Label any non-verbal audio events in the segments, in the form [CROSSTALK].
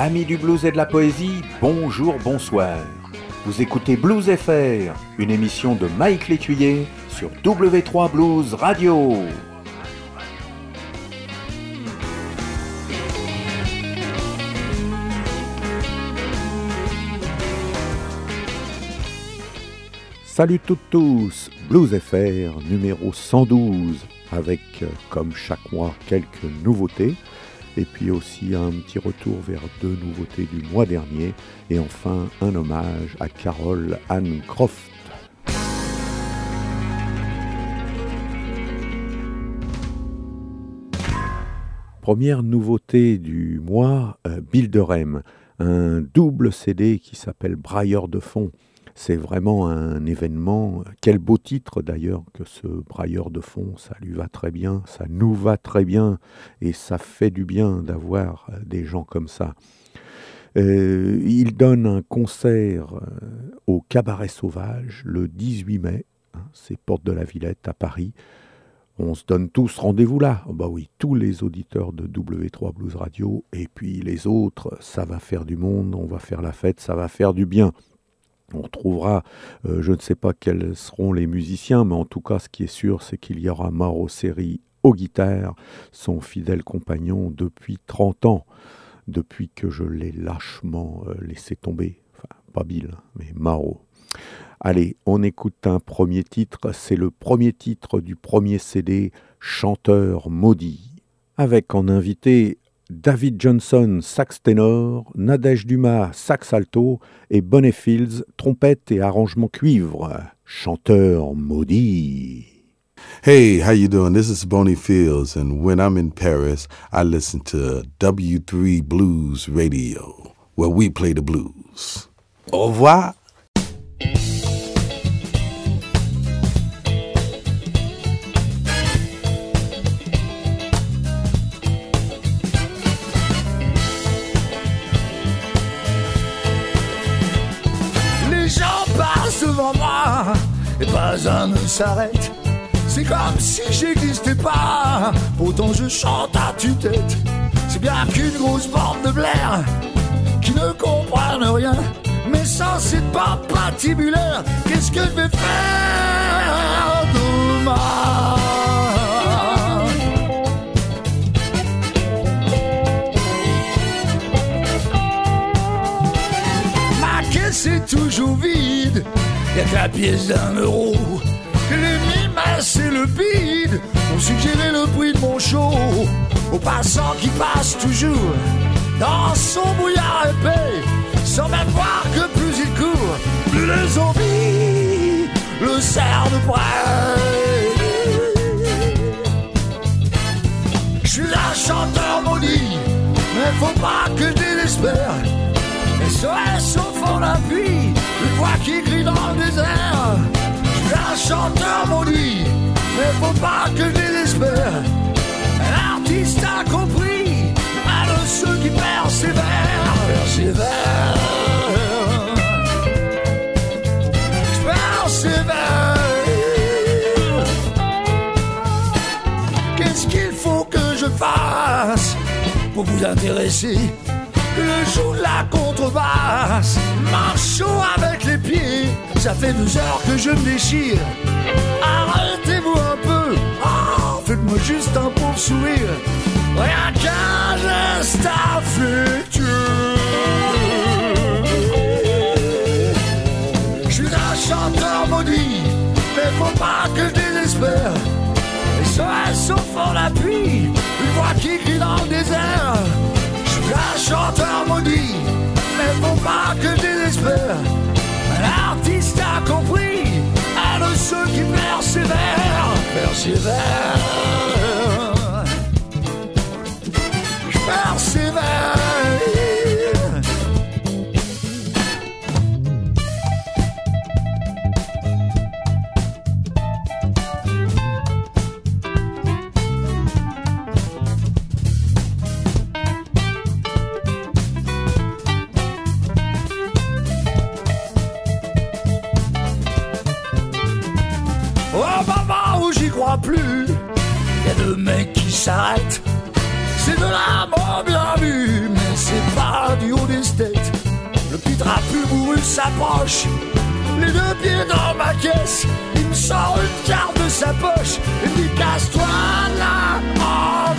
Amis du blues et de la poésie, bonjour, bonsoir. Vous écoutez Blues FR, une émission de Mike Létuyer sur W3 Blues Radio. Salut toutes tous, Blues FR numéro 112 avec euh, comme chaque mois quelques nouveautés et puis aussi un petit retour vers deux nouveautés du mois dernier et enfin un hommage à Carol Ann Croft. Première nouveauté du mois, euh, Bill Durham, un double CD qui s'appelle Brailleur de fond. C'est vraiment un événement. Quel beau titre d'ailleurs que ce brailleur de fond. Ça lui va très bien, ça nous va très bien et ça fait du bien d'avoir des gens comme ça. Euh, il donne un concert euh, au Cabaret Sauvage le 18 mai. hein, c'est Porte de la Villette à Paris. On se donne tous rendez-vous là. Oh bah oui, tous les auditeurs de W3 Blues Radio et puis les autres, ça va faire du monde, on va faire la fête, ça va faire du bien. On retrouvera, euh, je ne sais pas quels seront les musiciens, mais en tout cas, ce qui est sûr, c'est qu'il y aura Mauro Seri aux guitares, son fidèle compagnon depuis 30 ans, depuis que je l'ai lâchement euh, laissé tomber. Enfin, pas Bill, mais Mauro. Allez, on écoute un premier titre. C'est le premier titre du premier CD, Chanteur maudit, avec en invité David Johnson, sax ténor, Nadège Dumas, sax alto et Bonnet Fields, trompette et arrangement cuivre. Chanteur maudit. Hey, how you doing? This is Boney Fields, and when I'm in Paris, I listen to W3 Blues Radio, where we play the blues. Au revoir. Et pas un ne s'arrête. C'est comme si j'existais pas. Pourtant je chante à tue-tête. C'est bien qu'une grosse bande de blaire qui ne comprennent rien. Mais sans cette pas patibulaire, qu'est-ce que je vais faire demain? La pièce d'un euro. Les mimes et le bide ont suggéré le prix de mon show aux passants qui passent toujours dans son brouillard épais, sans même voir que plus il court, plus les zombies le serrent de près. Je suis un chanteur maudit, mais faut pas que je désespère. SOS au fond la pluie, une voix qui crie dans le désert. Je suis un chanteur maudit, mais faut pas que je désespère. L'artiste a compris, à de ceux qui persévèrent, persévèrent. Persévère. Qu'est-ce qu'il faut que je fasse pour vous intéresser? Je joue la contrebasse, marche avec les pieds. Ça fait deux heures que je me déchire. Arrêtez-vous un peu, Oh, faites-moi juste un pauvre sourire. Rien qu'un geste affectueux. Je suis un chanteur maudit, mais faut pas que je désespère. SOS au fond la pluie, une voix qui crie dans le désert. Je suis un chanteur maudit, mais faut pas que je désespère. L'artiste a compris, à de ceux qui persévèrent, persévèrent. Je persévère. C'est de la mort bien vue, mais c'est pas du haut des têtes. Le petit trapu bourru s'approche, les deux pieds dans ma caisse. Il me sort une carte de sa poche et me dit casse-toi là en.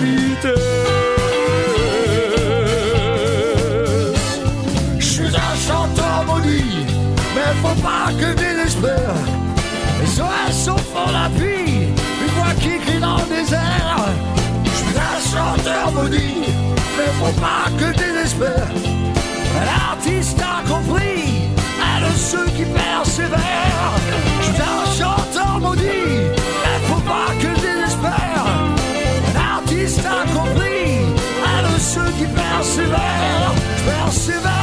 Je suis un chanteur maudit, mais faut pas que désespère. Les SOS au fond la pluie, une voix qui crie dans le désert. Chanteur maudit, mais faut pas que désespère. L'artiste a compris, aide ceux qui persévèrent. Je suis un chanteur maudit, mais faut pas que désespère. L'artiste a compris, aide ceux qui persévèrent. Persévère.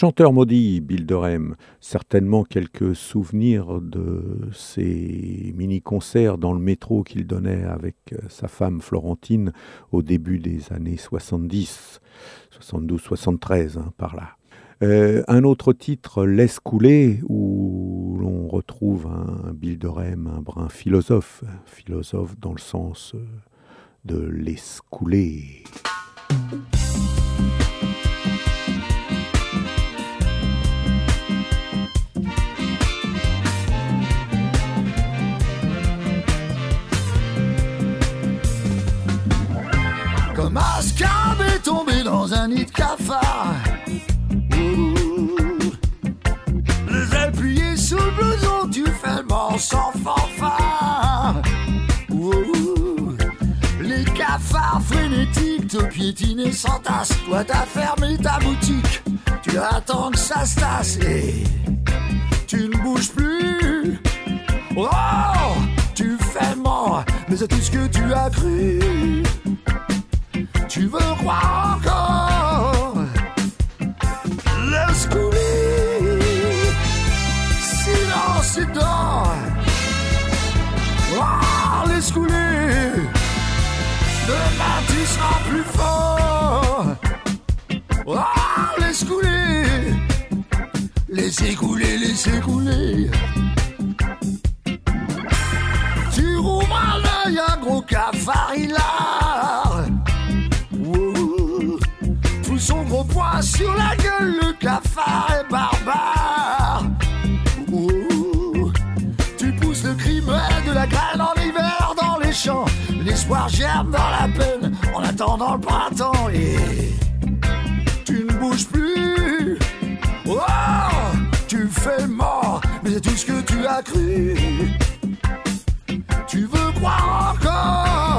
Chanteur maudit, Bill certainement quelques souvenirs de ces mini-concerts dans le métro qu'il donnait avec euh, sa femme Florentine au début des années 70, 72-73, hein, par là. Euh, un autre titre, Laisse couler, où l'on retrouve un Bill Durham, un brin philosophe, philosophe dans le sens euh, de laisse couler. Ascab est tombé dans un nid de cafard. Les pliées sous le blouson, le mort sans fanfare. Ouh. Les cafards frénétiques te piétinent et s'entassent. Toi, t'as fermé ta boutique, tu attends que ça se tasse et tu ne bouges plus. Oh, tu fais le mort, mais c'est tout ce que tu as cru. Tu veux croire encore? Laisse couler. Silence et dors. Oh, laisse couler. Demain tu seras plus fort. Oh, laisse couler. Laissez couler, laissez couler Tu rouvres l'œil, un gros cafard hilar gros poing sur la gueule, le cafard est barbare. Tu pousses le crime de la graine en hiver dans les champs. L'espoir germe dans la peine en attendant le printemps et tu ne bouges plus. Oh, tu fais mort, mais c'est tout ce que tu as cru. Tu veux croire encore?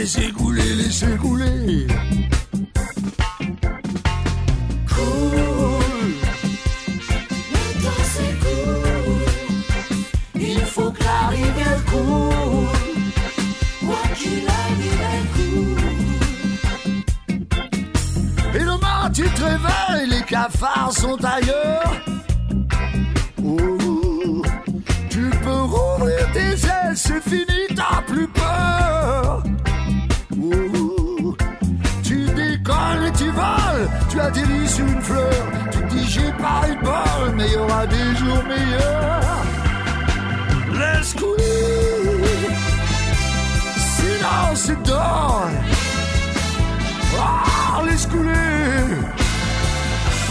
Laissez couler, laissez couler Cool Maintenant c'est cool, Il faut que la rivière coule quoi qu'il arrive, elle coule. Et demain tu te réveilles, les cafards sont ailleurs. Ouh, tu peux rouvrir tes ailes, c'est fini, t'as plus peur. Une fleur. Tu dis j'ai pas eu de bol, mais il y aura des jours meilleurs. Laisse couler, silence et dors. Ah, laisse couler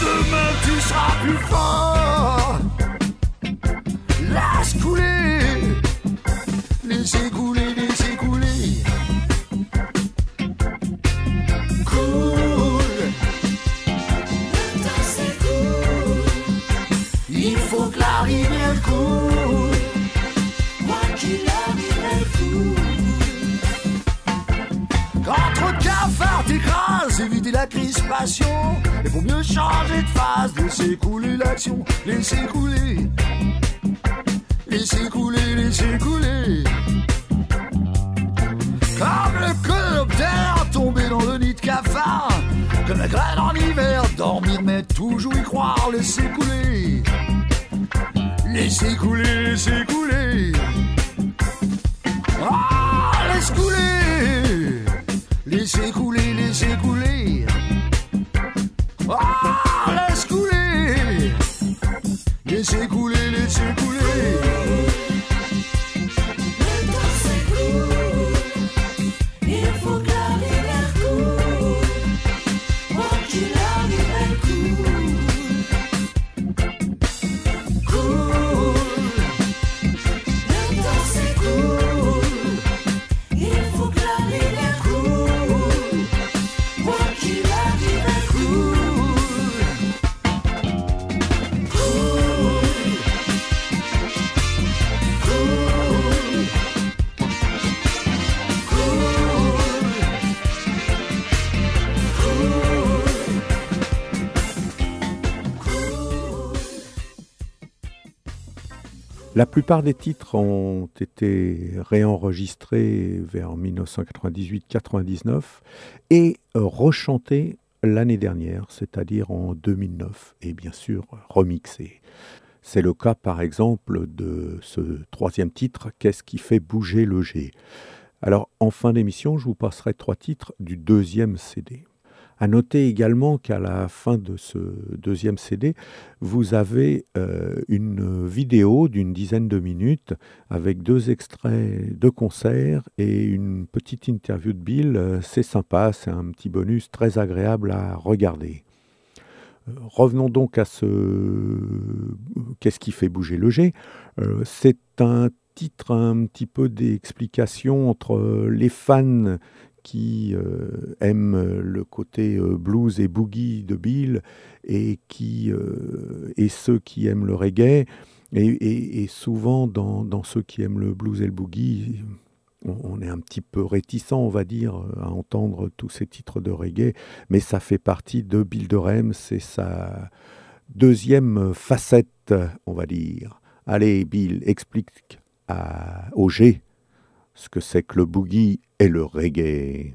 Demain tu seras plus fort Laisse couler laissez couler Et pour mieux changer de phase, laisser couler l'action, laisser couler. Laissez couler, laissez couler. Comme le coléoptère tombé dans le nid de cafard. Comme la graine en hiver, dormir mais toujours y croire, laissez couler. Laissez couler, laissez couler. Ah, laisse couler. Plupart des titres ont été réenregistrés vers 1998-99 et rechantés l'année dernière, c'est-à-dire en 2009, et bien sûr remixés. C'est le cas par exemple de ce troisième titre, Qu'est-ce qui fait bouger le G? Alors en fin d'émission, je vous passerai trois titres du deuxième CD. À noter également qu'à la fin de ce deuxième CD, vous avez euh, une vidéo d'une dizaine de minutes avec deux extraits de concerts et une petite interview de Bill. Euh, C'est sympa, c'est un petit bonus très agréable à regarder. Euh, Revenons donc à ce Qu'est-ce qui fait bouger le G C'est un titre un petit peu d'explication entre les fans qui euh, aiment le côté euh, blues et boogie de Bill et, qui, euh, et ceux qui aiment le reggae. Et, souvent, dans, ceux qui aiment le blues et le boogie, on, est un petit peu réticent, on va dire, à entendre tous ces titres de reggae, mais ça fait partie de Bill Durham, c'est sa deuxième facette, on va dire. Allez, Bill, explique à, au ce que c'est que le boogie et le reggae.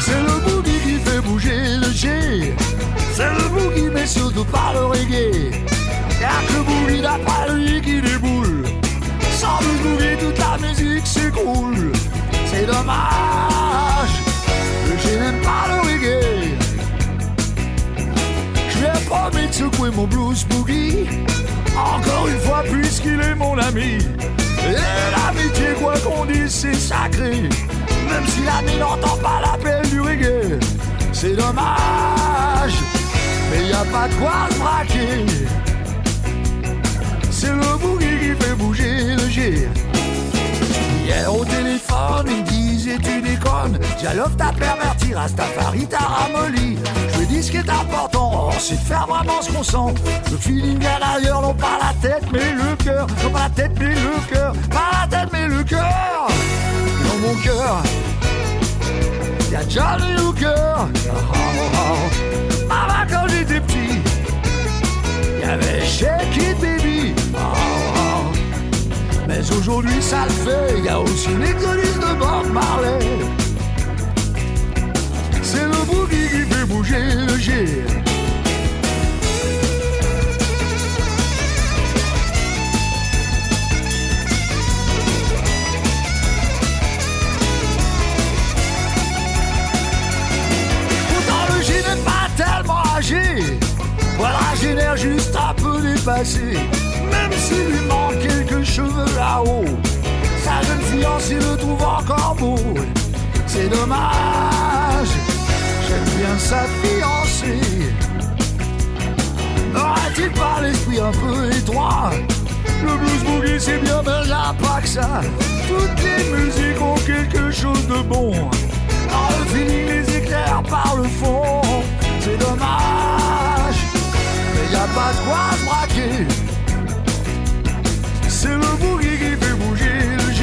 C'est le boogie qui fait bouger le G. C'est le boogie, mais surtout pas le reggae. Que le boogie d'après lui qui. Le boogie, toute la musique s'écroule. C'est dommage. G n'aime pas le reggae. Je lui ai promis de secouer mon blues boogie. Encore une fois, puisqu'il est mon ami. Et l'amitié, quoi qu'on dise, c'est sacré. Même si l'ami n'entend pas l'appel du reggae. C'est dommage, mais y a pas de quoi se braquer. C'est le boogie qui fait bouger Hier au téléphone, ils me disaient tu déconnes. Dialogue t'a perverti, Rastafari t'a ramolli. Je dis ce qui est important, oh, c'est de faire vraiment ce qu'on sent. Le feeling vient d'ailleurs, non pas la tête mais le cœur. Non pas la tête mais le cœur. Pas la tête mais le cœur. Dans mon cœur, y'a Johnny Hooker. Oh, oh, oh. Maman quand j'étais petit, y'avait Shake It. Oh, oh. Mais aujourd'hui ça le fait, y a aussi l'église de Bob Marley. C'est le boogie qui fait bouger le G. Pourtant le G n'est pas tellement âgé. Voilà, génère juste un peu dépassé. S'il lui manque quelques cheveux là-haut. Sa jeune fiancée le trouve encore beau. C'est dommage, j'aime bien sa fiancée. N'aurait-il pas l'esprit un peu étroit? Le blues boogie c'est bien, mais pas que ça. Toutes les musiques ont quelque chose de bon. Dans le feeling, les éclairs par le fond. C'est dommage, mais y a pas de quoi se braquer. Le boogie qui fait bouger le G.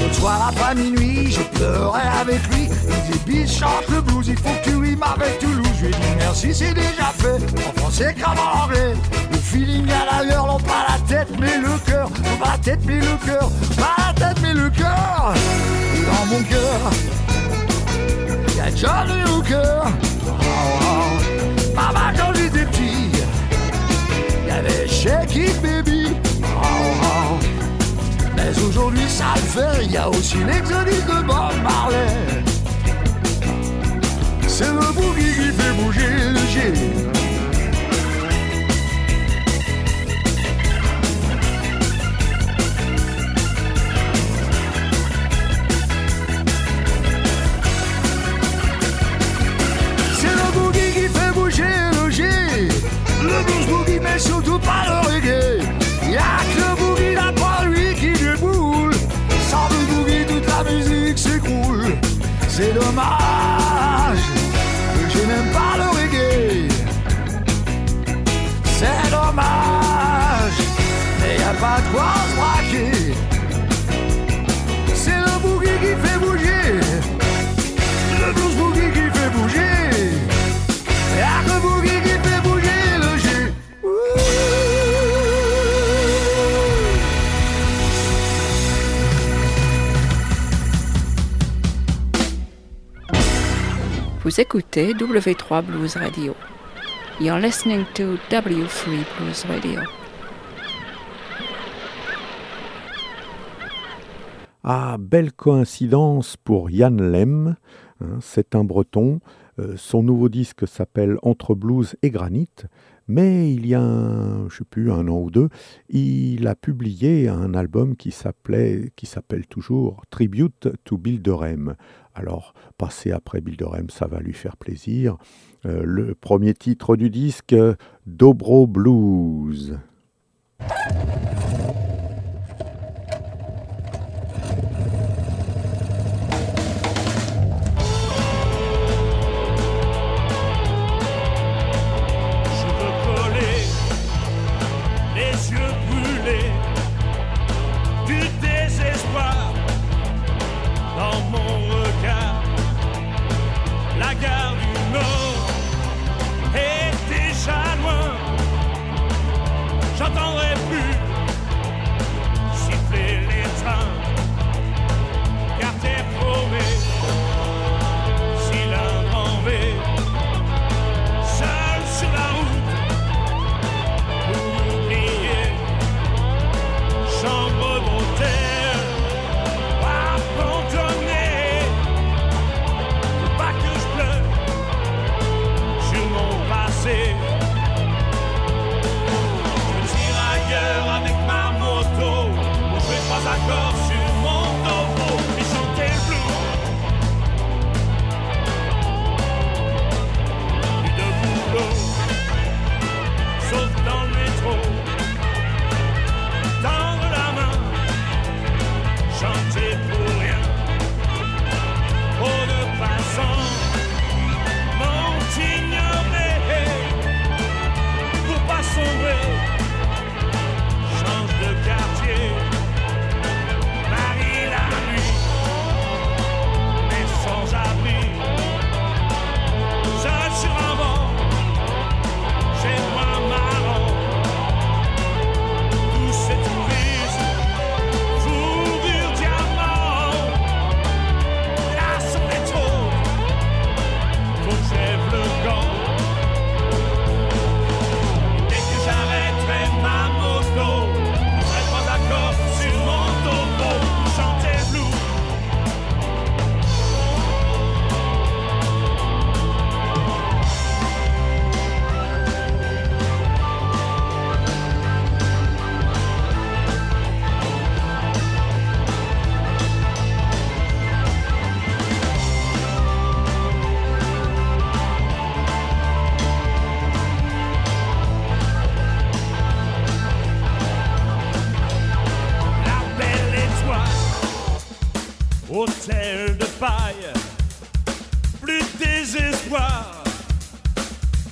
L'autre soir après minuit, j'ai pleuré avec lui. Il dit, chante le blues, il faut que tu rimes avec Toulouse. Je lui ai dit merci, c'est déjà fait. En français comme en anglais. Le feeling à l'ailleurs, non pas la tête, mais le cœur. Non pas la tête, mais le cœur. Pas la tête, mais le cœur. Dans mon cœur, y a Johnny Hooker. Oh. Maman, quand j'étais petit, y avait Shake It Baby. Mais aujourd'hui ça le fait, il y a aussi l'exotique de Bob Marley. C'est le boogie qui fait bouger le G. C'est le boogie qui fait bouger le G. Le blues boogie, mais surtout pas le reggae. C'est dommage que je n'aime pas le reggae. C'est dommage, mais y a pas de quoi Vous écoutez W3 Blues Radio. You're listening to W3 Blues Radio. Ah, belle coïncidence pour Yann Lem, hein, c'est un breton. Euh, son nouveau disque s'appelle Entre blues et granit, mais il y a, un, je sais plus, un an ou deux, il a publié un album qui s'appelait, qui s'appelle toujours Tribute to Bill Durham. Alors, passer après Bill Durham, ça va lui faire plaisir. Euh, le premier titre du disque, Dobro Blues.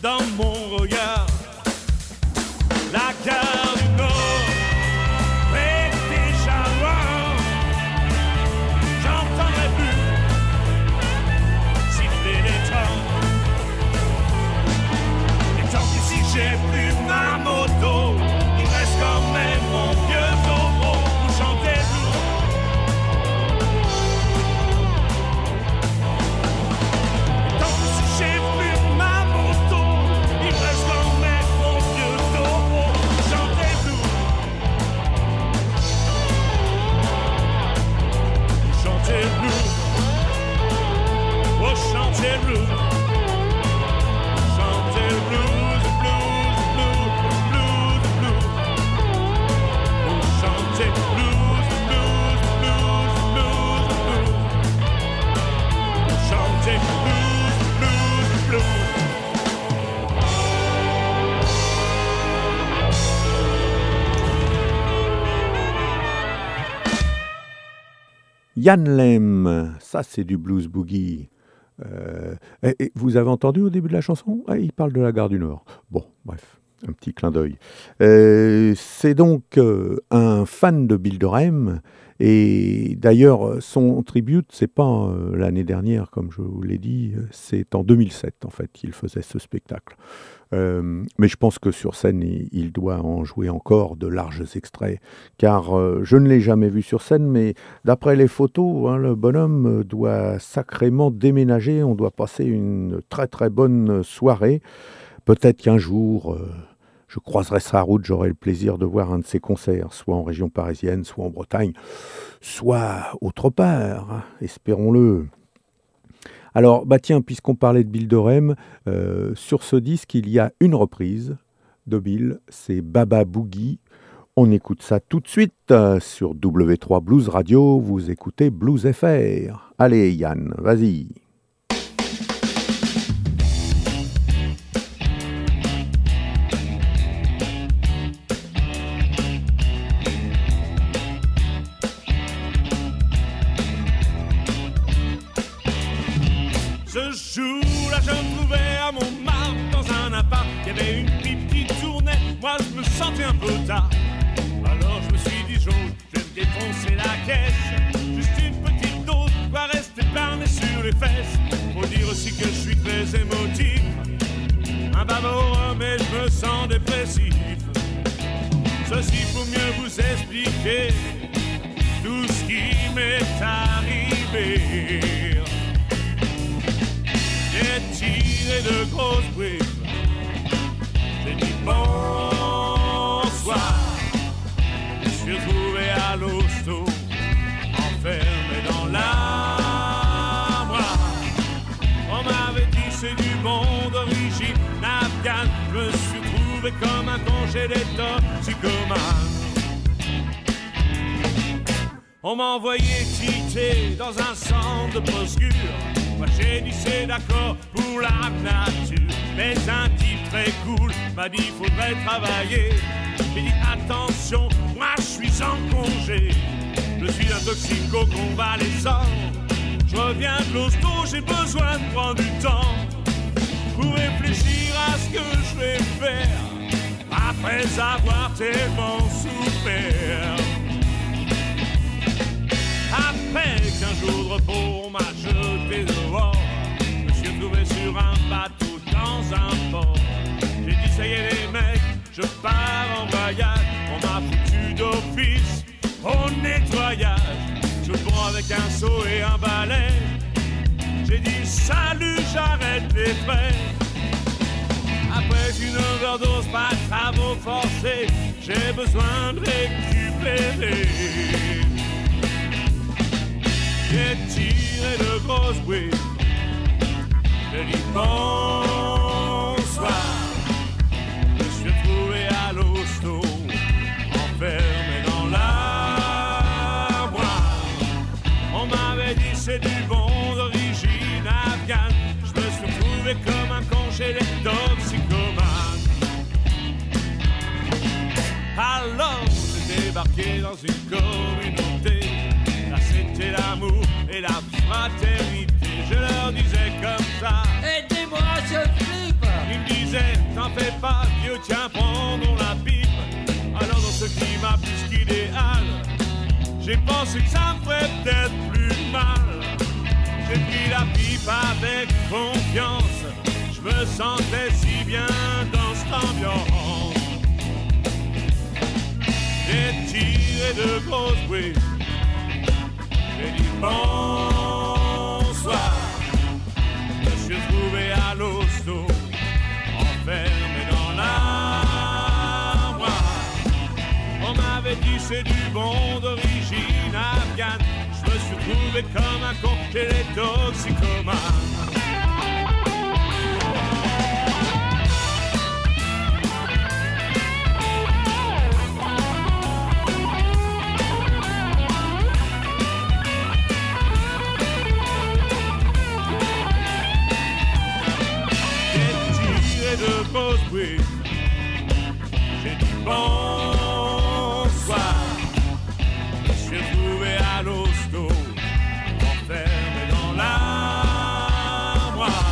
Dans mon regard. Yann Lem, ça c'est du blues boogie. Euh, vous avez entendu au début de la chanson? Ah, Il parle de la gare du Nord. Bon, bref, un petit clin d'œil. Euh, c'est donc euh, un fan de Bill Durham. Et d'ailleurs, son tribute, c'est pas l'année dernière, comme je vous l'ai dit, c'est en 2007 en fait qu'il faisait ce spectacle. Euh, mais je pense que sur scène, il, doit en jouer encore de larges extraits, car euh, je ne l'ai jamais vu sur scène, mais D'après les photos, hein, le bonhomme doit sacrément déménager. On doit passer une très très bonne soirée. Peut-être qu'un jour, euh, je croiserai sa route, j'aurai le plaisir de voir un de ses concerts, soit en région parisienne, soit en Bretagne, soit autre part. hein, Espérons-le. Alors, bah tiens, puisqu'on parlait de Bill Dorem, euh, sur ce disque, il y a une reprise de Bill, c'est Baba Boogie. On écoute ça tout de suite euh, sur W3 Blues Radio. Vous écoutez Blues FR. Allez, Yann, vas-y. Alors, je me suis dit, Joe, je vais défoncer la caisse. Juste une petite dose, va rester parné sur les fesses. Faut dire aussi que je suis très émotif. Un bavard, mais je me sens dépressif. Ceci pour mieux vous expliquer tout ce qui m'est arrivé. J'ai tiré de grosses briques. J'ai dit bonsoir. Je suis retrouvé à l'hosto, enfermé dans l'armoire. On m'avait dit c'est du d'origine afghane. Je me suis trouvé comme un congélateur toxicomane. On m'a envoyé titer dans un centre de. Moi j'ai dit c'est d'accord pour la nature. Mais un type très cool m'a dit faudrait travailler. J'ai dit attention, moi je suis en congé. Je suis un toxico convalescent. Je reviens de l'hosto, j'ai besoin de prendre du temps pour réfléchir à ce que je vais faire après avoir tellement souffert. Après qu'un jour de repos m'a jeté dehors, je me suis trouvé sur un bateau dans un port. Mecs, je pars en voyage. On m'a foutu d'office au nettoyage. Je prends avec un seau et un balai. J'ai dit salut, j'arrête les frais. Après une overdose, pas de travaux forcés, j'ai besoin de récupérer. J'ai tiré de grosses briques. J'ai dit bonsoir. Un congélé toxicomane. Alors j'ai débarqué dans une communauté. Là c'était l'amour et la fraternité. Je leur disais comme ça. Aidez-moi, je flippe Ils me disaient, t'en fais pas, Dieu tiens, prendons la pipe. Alors dans ce climat plus qu'idéal, j'ai pensé que ça me ferait peut-être plus mal. J'ai pris la pipe avec confiance, je me sentais si bien dans cette ambiance. J'ai tiré de grosses bruits, j'ai dit bonsoir. Je suis trouvé à l'hosto, enfermé dans l'armoire. On m'avait dit c'est du bon d'origine afghane. Je me suis trouvé comme un con les toxicomanes. J'ai dit bonsoir. Je suis trouvé à l'hosto, enfermé dans l'armoire.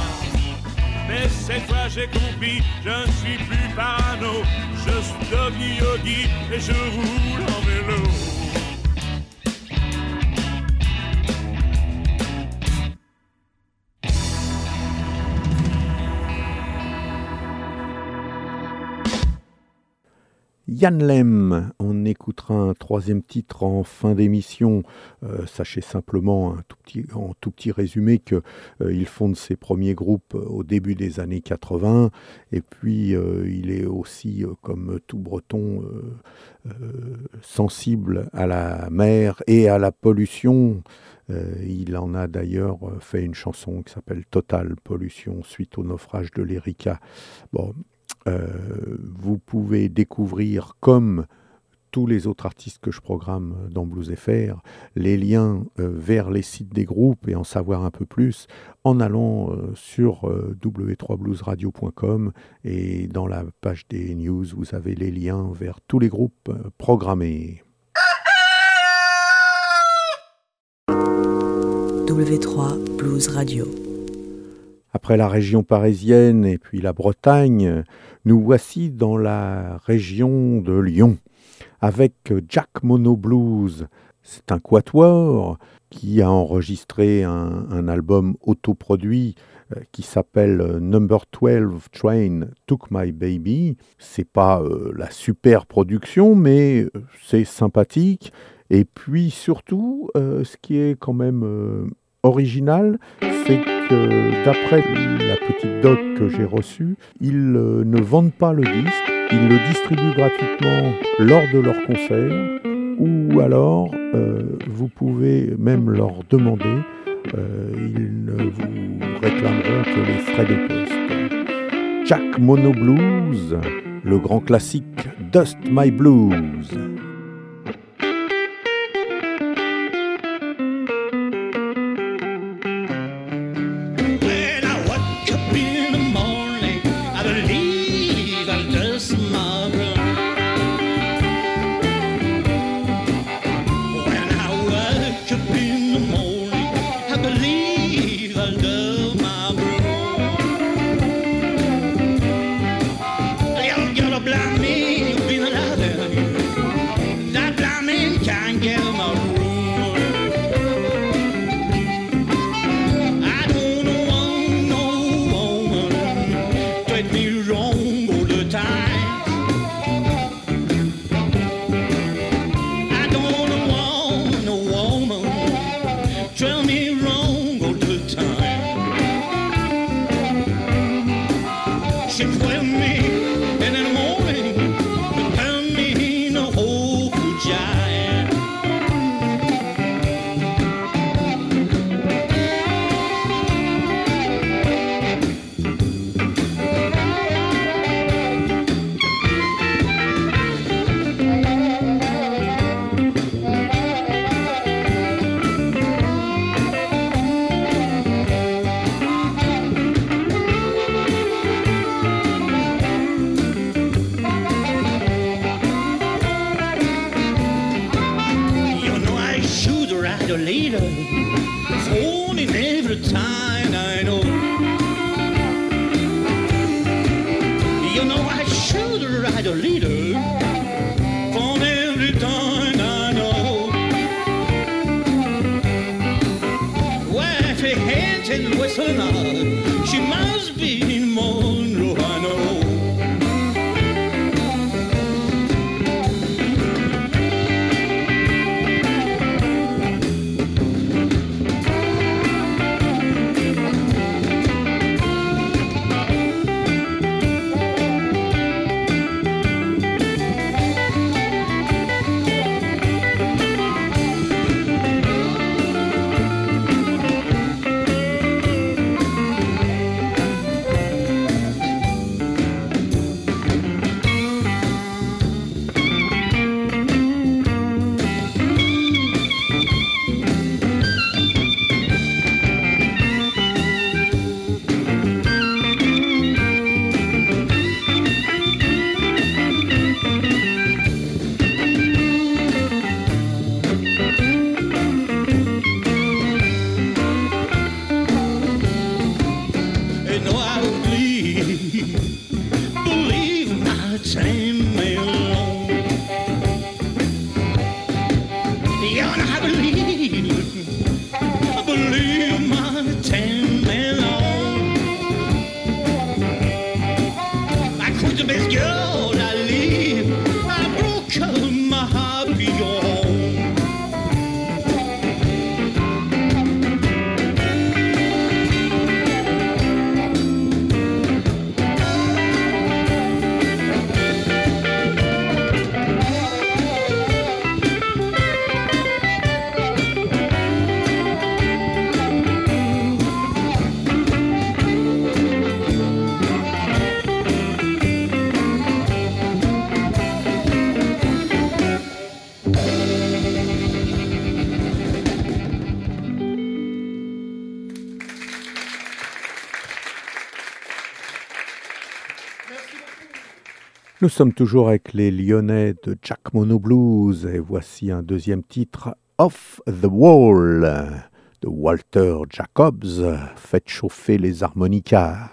Mais cette fois j'ai compris, je ne suis plus parano. Je suis devenu yogi et je roule en vélo. Yann Lem, on écoutera un troisième titre en fin d'émission. Euh, sachez simplement, en tout petit résumé, qu'il fonde ses premiers groupes au début des années 80. Et puis, euh, il est aussi, euh, comme tout breton, euh, euh, sensible à la mer et à la pollution. Euh, il en a d'ailleurs euh, fait une chanson qui s'appelle Total Pollution suite au naufrage de l'Erika. Bon, euh, vous pouvez découvrir, comme tous les autres artistes que je programme dans Blues FR, les liens euh, vers les sites des groupes et en savoir un peu plus en allant euh, sur euh, w3bluesradio.com et dans la page des news, vous avez les liens vers tous les groupes euh, programmés. W3 Blues Radio. Après la région parisienne et puis la Bretagne, nous voici dans la région de Lyon avec Jack Mono Blues. C'est un quatuor qui a enregistré un, un album autoproduit euh, qui s'appelle euh, Number 12 Train Took My Baby. C'est pas euh, la super production, mais c'est sympathique. Et puis surtout, ce qui est quand même original, c'est que d'après la petite doc que j'ai reçue, ils euh, ne vendent pas le disque, ils le distribuent gratuitement lors de leurs concerts, ou alors euh, vous pouvez même leur demander, euh, ils ne vous réclameront que les frais de poste. Jack Mono Blues, le grand classique Dust My Blues. Nous sommes toujours avec les Lyonnais de Jack Mono Blues et voici un deuxième titre, Off the Wall, de Walter Jacobs. Faites chauffer les harmonicas.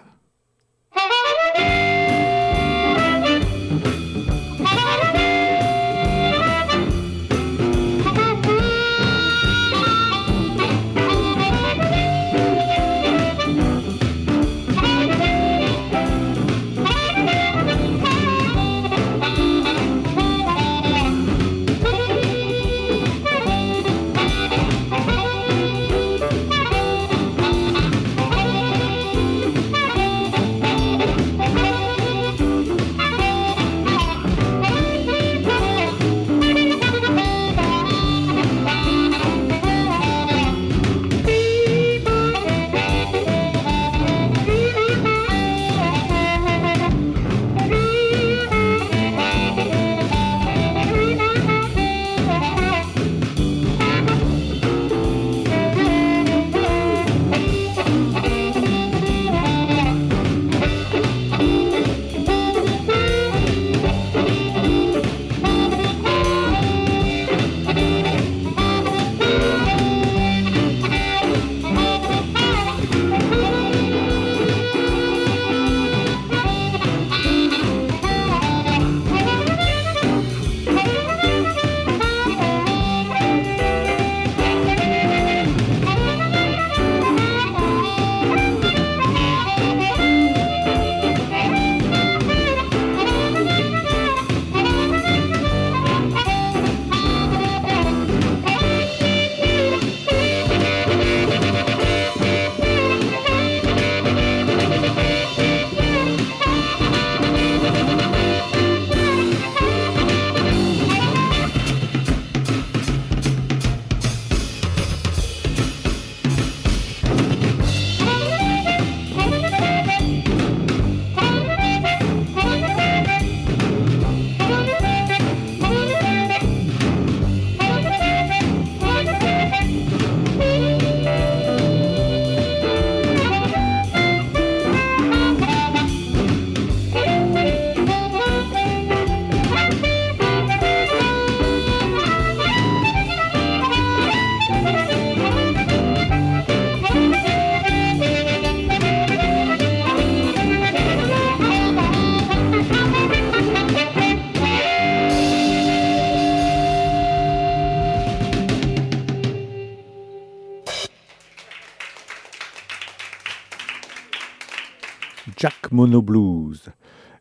Jack Mono Blues.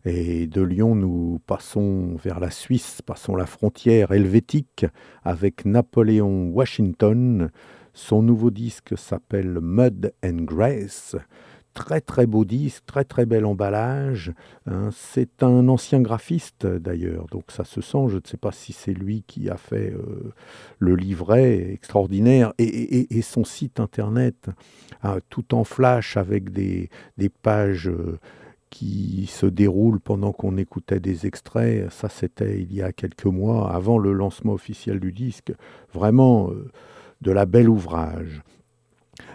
Et de Lyon, nous passons vers la Suisse, passons la frontière helvétique avec Napoléon Washington. Son nouveau disque s'appelle Mud and Grace. Très très beau disque, très très bel emballage. hein. c'est un ancien graphiste d'ailleurs, donc ça se sent. Je ne sais pas si c'est lui qui a fait euh, le livret extraordinaire et, son site internet, hein, tout en flash avec des, des pages euh, qui se déroulent pendant qu'on écoutait des extraits. Ça, c'était il y a quelques mois, avant le lancement officiel du disque. Vraiment euh, de la belle ouvrage.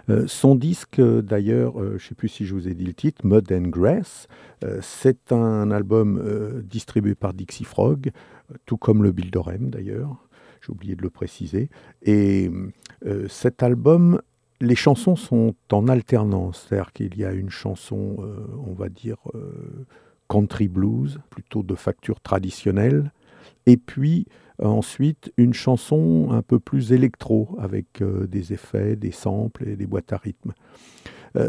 Euh, son disque, d'ailleurs, euh, je ne sais plus si je vous ai dit le titre, Mud and Grass, c'est un album distribué par Dixie Frog, tout comme le Bildorem d'ailleurs, j'ai oublié de le préciser. Et cet album, les chansons sont en alternance, c'est-à-dire qu'il y a une chanson, euh, on va dire, euh, country blues, plutôt de facture traditionnelle, et puis euh, ensuite une chanson un peu plus électro, avec des effets, des samples et des boîtes à rythme.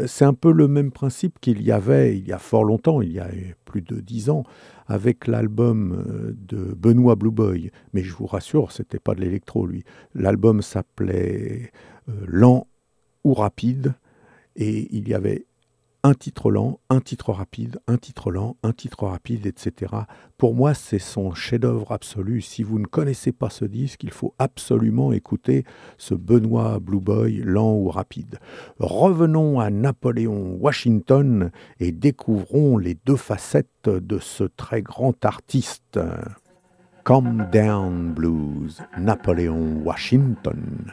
C'est un peu le même principe qu'il y avait il y a fort longtemps, il y a plus de dix ans, avec l'album de Benoît Blue Boy. Mais je vous rassure, c'était pas de l'électro, lui. L'album s'appelait Lent ou Rapide, et il y avait un titre lent, un titre rapide, un titre lent, un titre rapide, etc. Pour moi, c'est son chef-d'œuvre absolu. Si vous ne connaissez pas ce disque, il faut absolument écouter ce Benoît Blue Boy lent ou rapide. Revenons à Napoléon Washington et découvrons les deux facettes de ce très grand artiste. Calm Down Blues, Napoléon Washington.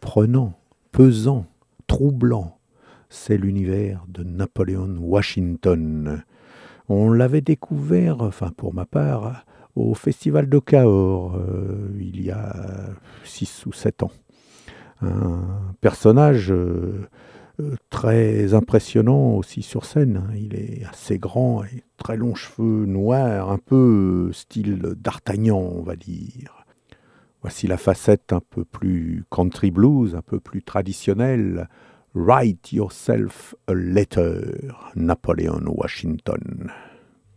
Prenant, pesant, troublant. C'est l'univers de Napoléon Washington. On l'avait découvert, enfin pour ma part, au Festival de Cahors, euh, il y a six ou sept ans. Un personnage euh, très impressionnant aussi sur scène. Il est assez grand et très longs cheveux noirs, un peu euh, style d'Artagnan, on va dire. Voici la facette un peu plus country blues, un peu plus traditionnelle. Write yourself a letter, Napoleon Washington.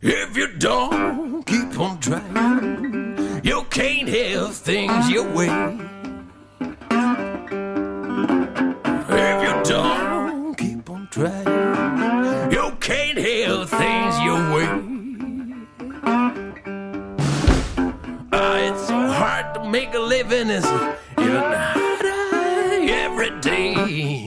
If you don't keep on trying, you can't have things your way. If you don't keep on trying, you can't have things your way. make a living is an uh, everyday.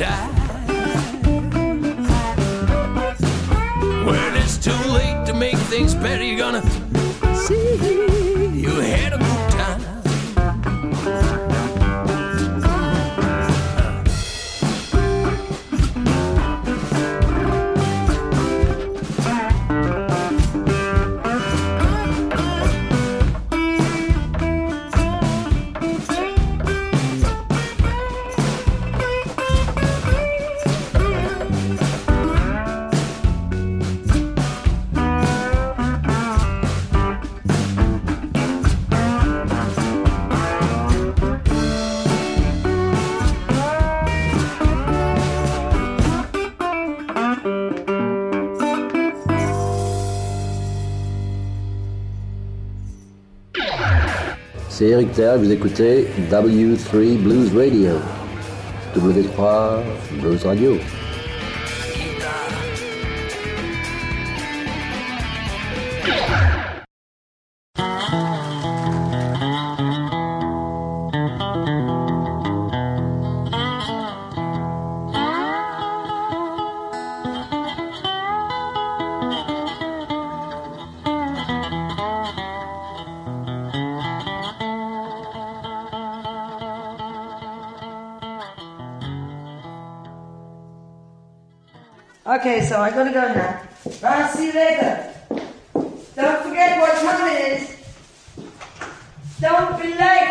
Die. C'est Eric vous écoutez W3 Blues Radio. W3 Blues Radio. Okay, so I gotta go now. Bye, see you later. Don't forget what time it is. Don't be late,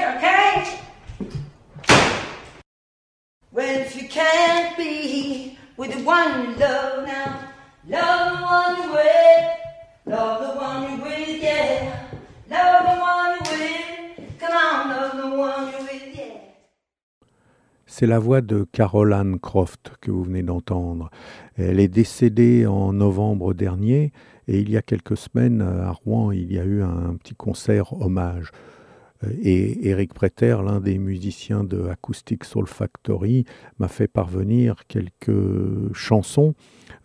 la voix de Carol Ann Croft que vous venez d'entendre. Elle est décédée en novembre dernier et il y a quelques semaines à Rouen, il y a eu un petit concert hommage. Et Eric Préter, l'un des musiciens de Acoustic Soul Factory, m'a fait parvenir quelques chansons.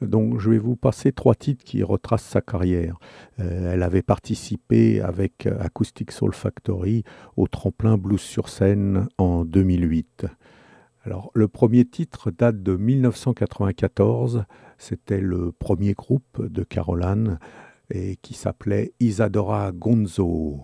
Donc je vais vous passer trois titres qui retracent sa carrière. Euh, elle avait participé avec Acoustic Soul Factory au tremplin Blues sur scène en 2008. Alors, le premier titre date de 1994. C'était le premier groupe de Caroline et qui s'appelait Isadora Gonzo.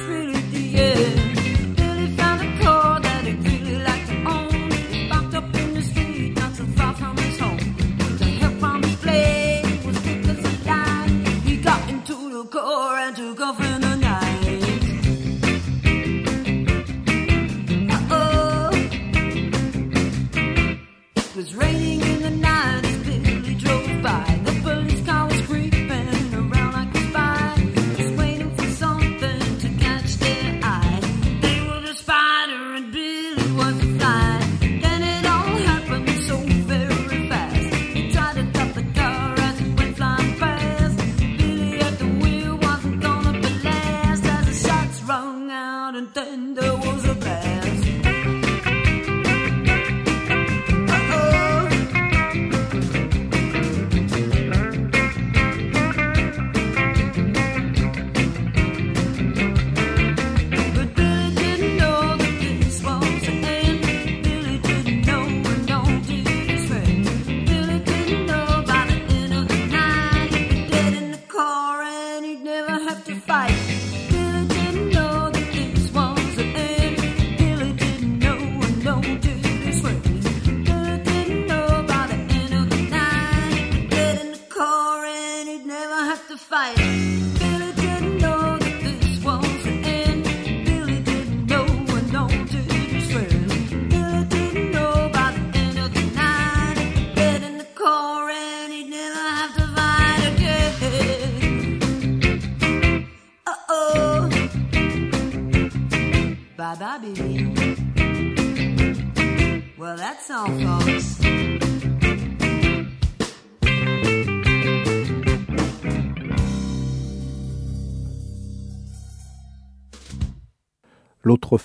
infinity, yeah.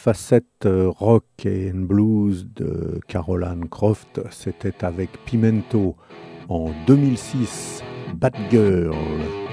facette euh, rock and blues de Caroline Croft, c'était avec Pimento en 2006, Bad Girl.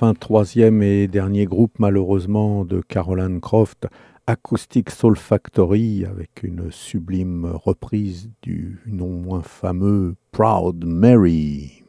enfin troisième et dernier groupe malheureusement de Caroline Croft, Acoustic Soul Factory, avec une sublime reprise du non moins fameux Proud Mary.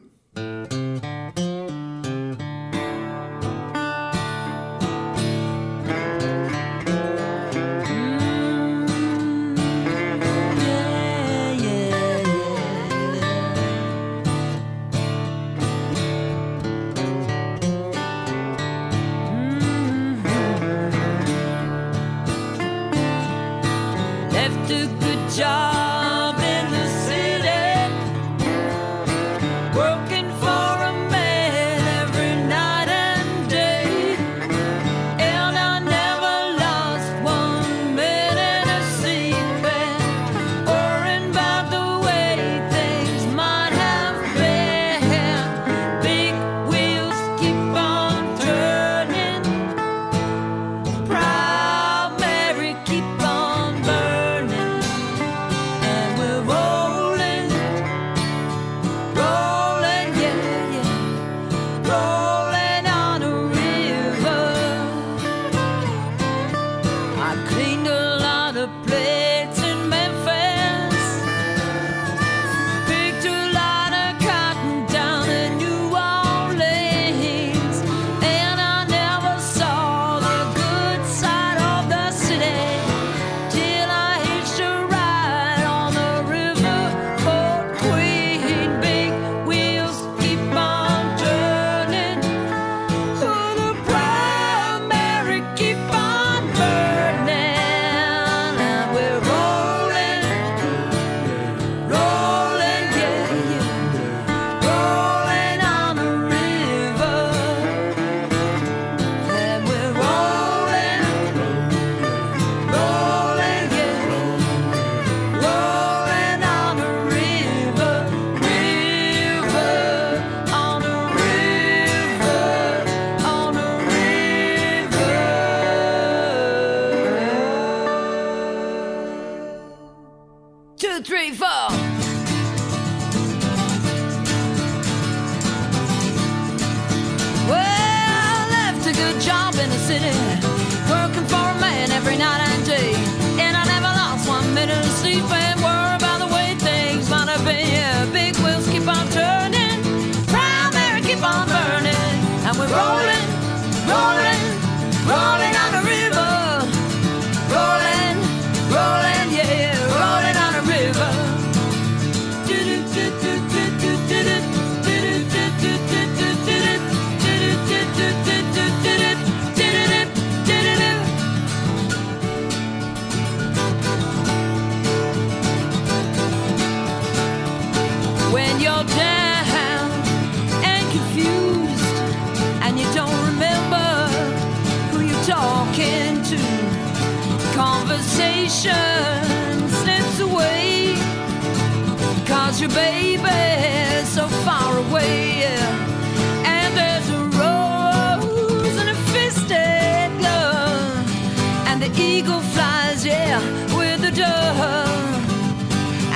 with a dove.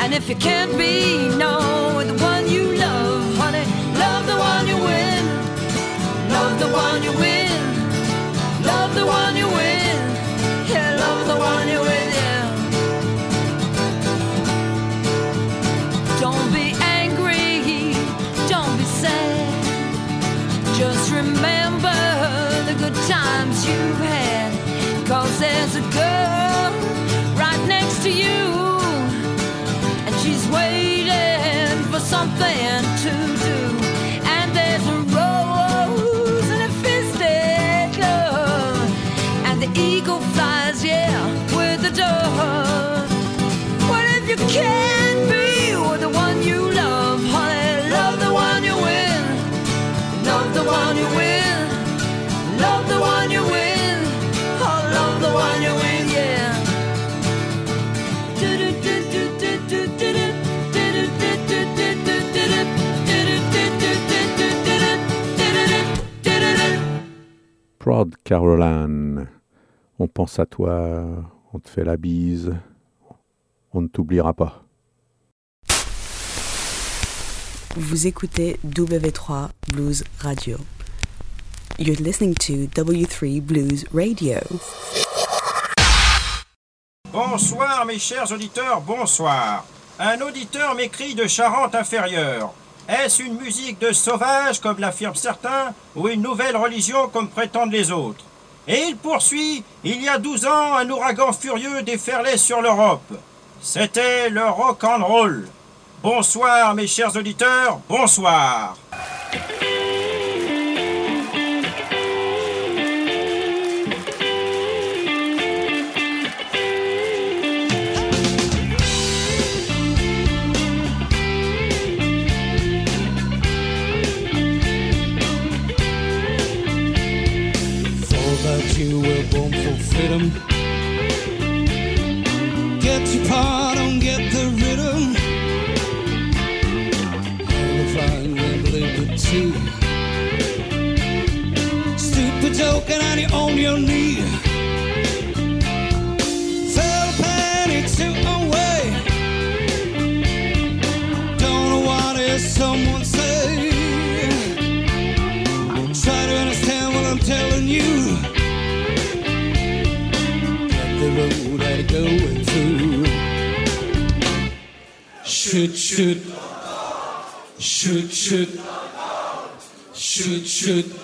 And if you can't be known with the one you love, honey, love the one you win. Love the one you win. Love the one you win. Yeah, love the one you win. Yeah. Don't be angry. Don't be sad. Just remember the good times you've had. Proud Caroline. On pense à toi, on te fait la bise, on ne t'oubliera pas. Vous écoutez W3 Blues Radio. You're listening to W3 Blues Radio. Bonsoir mes chers auditeurs, bonsoir. Un auditeur m'écrit de Charente-Inférieure. Est-ce une musique de sauvage comme l'affirment certains ou une nouvelle religion comme prétendent les autres? Et il poursuit, il y a 12 ans, un ouragan furieux déferlait sur l'Europe. C'était le rock and roll. Bonsoir mes chers auditeurs, bonsoir. Joking and you on your knee. Fell panic to away. Don't know what is someone say. Try to understand what I'm telling you. Get the road I'm going through. Shoot, shoot. Shoot, shoot. Shoot, shoot.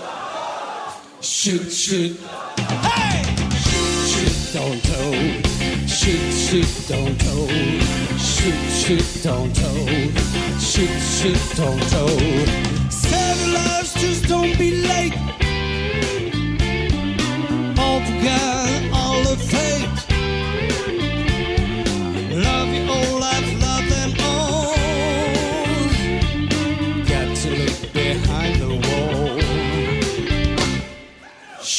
Shoot, shoot. Hey! Shoot, shoot, don't told. Shoot, shoot, don't told. Shoot, shoot, don't told. Shoot, shoot, don't told. Seven lives, just don't be late. All together, all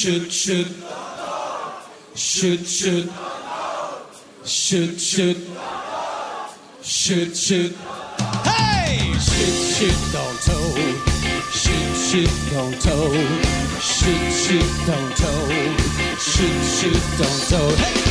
Shoot, shoot. Shoot, shoot. Shoot, shoot. Shoot, shoot. Hey! Shoot, shoot, don't told. Shoot, shoot, don't told. Shoot, shoot, don't told. Shoot, shoot, don't told. Hey!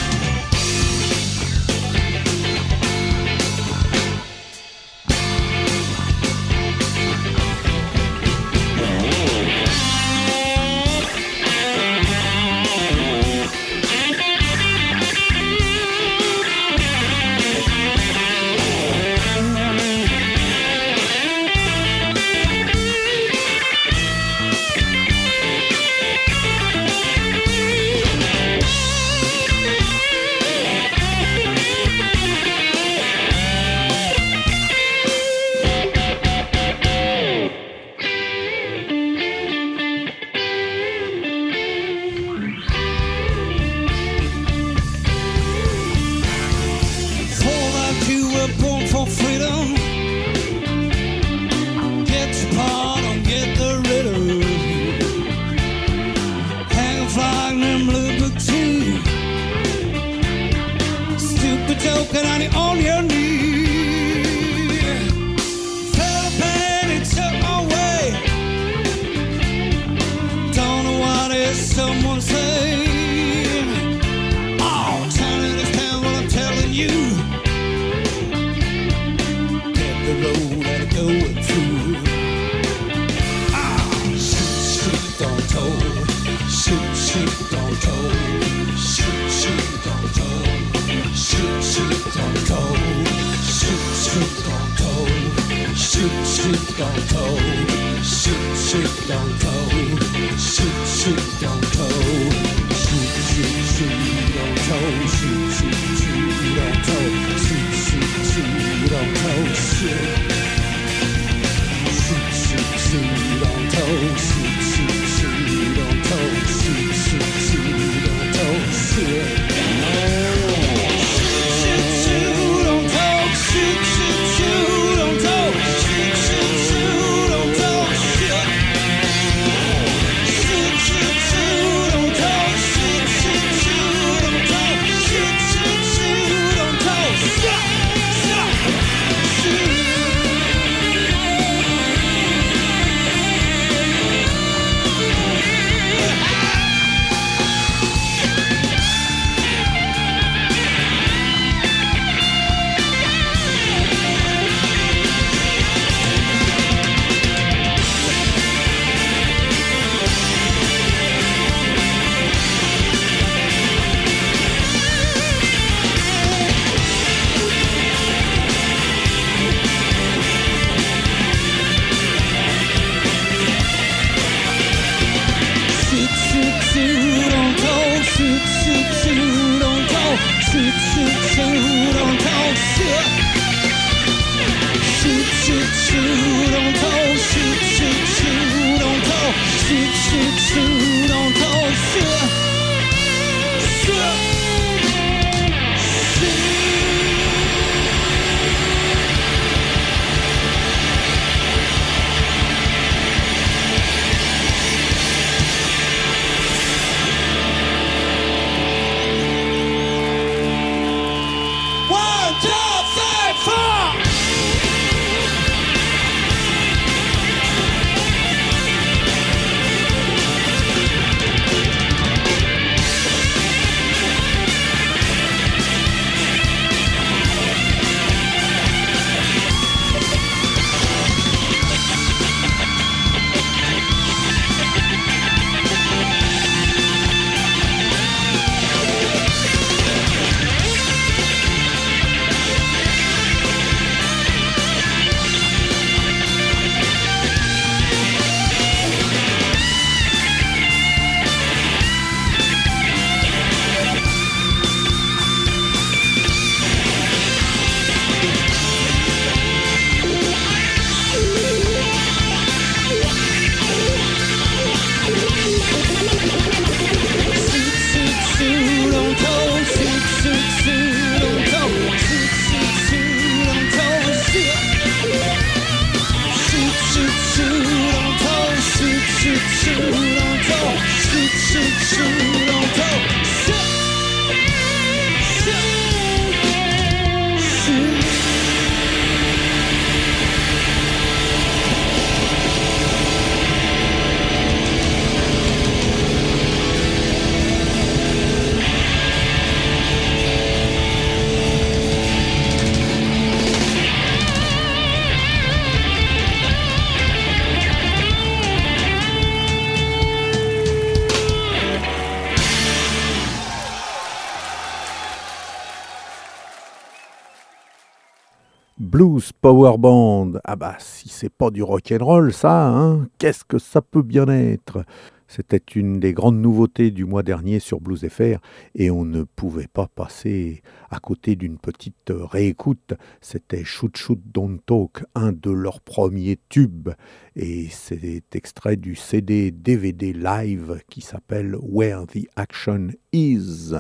Power Band. Ah bah si c'est pas du rock'n'roll ça, hein, qu'est-ce que ça peut bien être? C'était une des grandes nouveautés du mois dernier sur Blues FR et on ne pouvait pas passer à côté d'une petite réécoute. C'était Shoot Shoot Don't Talk, un de leurs premiers tubes et c'est extrait du CD DVD live qui s'appelle Where the Action Is.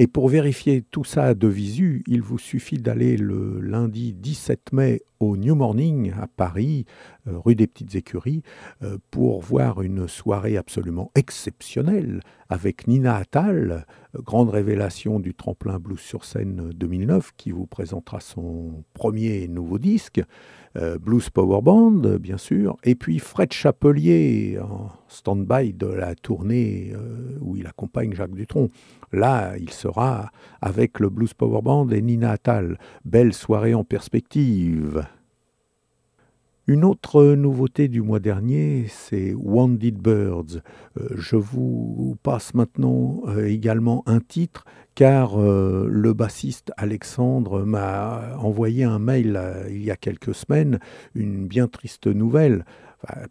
Et pour vérifier tout ça de visu, il vous suffit d'aller le lundi 17 mai au New Morning à Paris, euh, rue des Petites Écuries, euh, pour voir une soirée absolument exceptionnelle avec Nina Attal, euh, grande révélation du tremplin blues sur scène 2009, qui vous présentera son premier nouveau disque. Blues Power Band, bien sûr, et puis Fred Chapelier en stand-by de la tournée où il accompagne Jacques Dutronc. Là, il sera avec le Blues Power Band et Nina Attal. Belle soirée en perspective. Une autre nouveauté du mois dernier, c'est Wounded Birds. Euh, je vous passe maintenant euh, également un titre car euh, le bassiste Alexandre m'a envoyé un mail il y a quelques semaines, une bien triste nouvelle,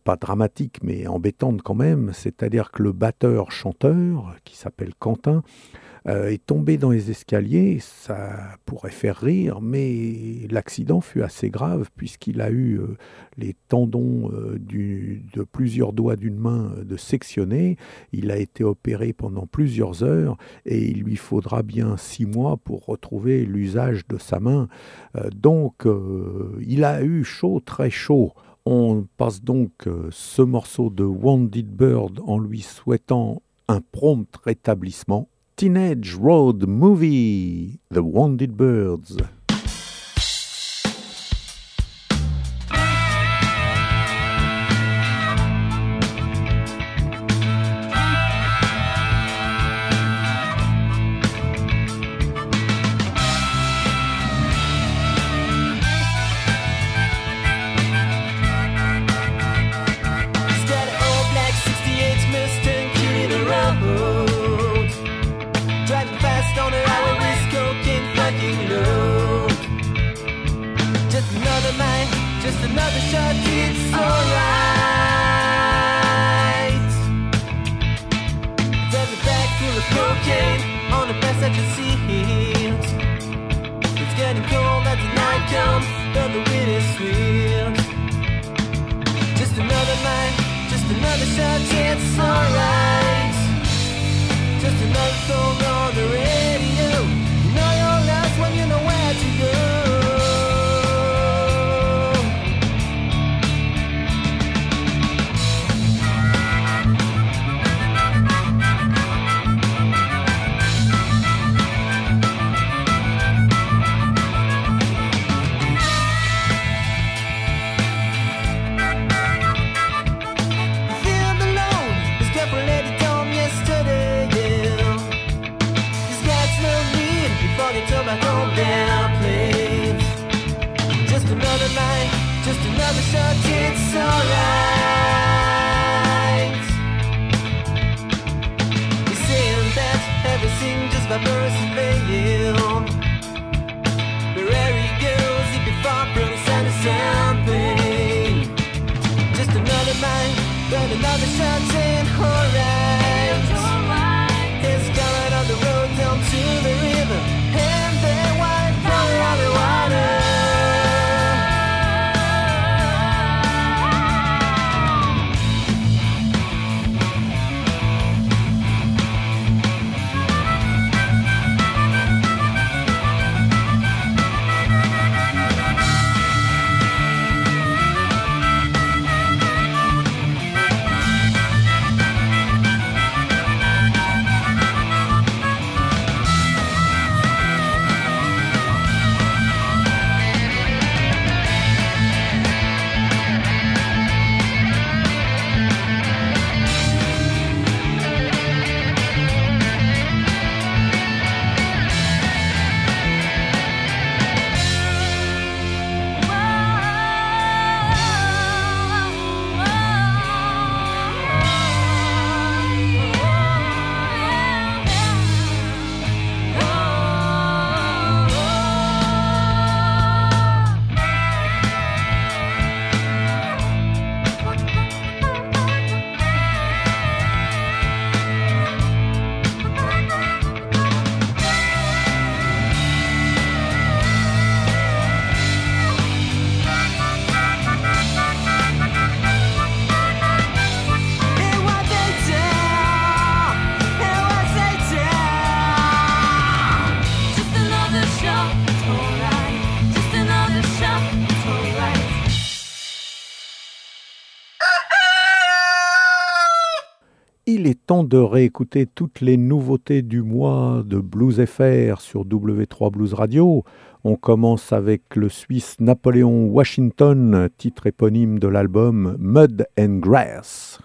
Pas dramatique mais embêtante quand même, c'est-à-dire que le batteur-chanteur, qui s'appelle Quentin, euh, est tombé dans les escaliers, ça pourrait faire rire, mais l'accident fut assez grave puisqu'il a eu euh, les tendons euh, de plusieurs doigts d'une main de sectionnés, il a été opéré pendant plusieurs heures et il lui faudra bien six mois pour retrouver l'usage de sa main. Donc il a eu chaud, très chaud. On passe donc euh, ce morceau de Wounded Bird en lui souhaitant un prompt rétablissement. Teenage Road Movie, The Wounded Birds. de réécouter toutes les nouveautés du mois de Blues FR sur W3 Blues Radio. On commence avec le Suisse Napoléon Washington, titre éponyme de l'album Mud and Grass.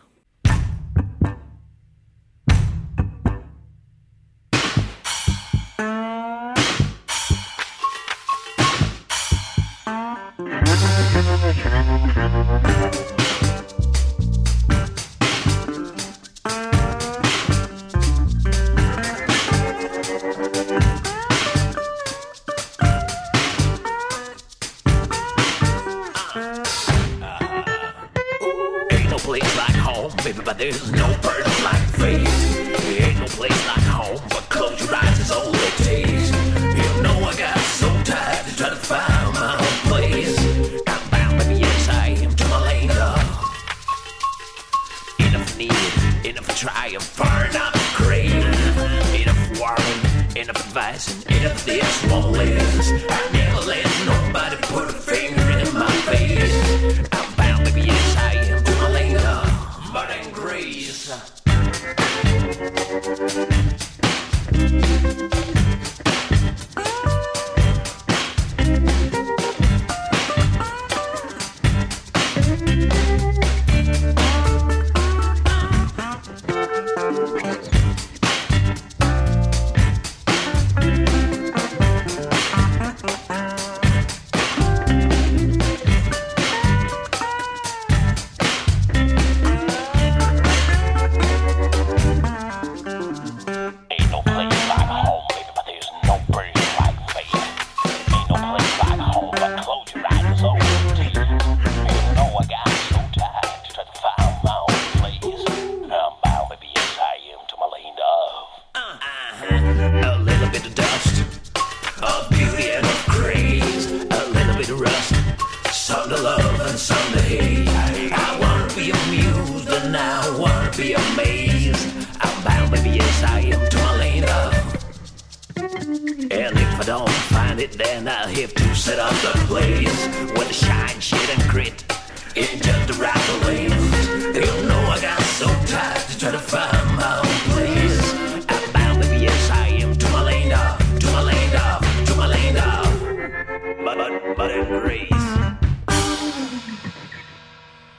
advice and if this will live.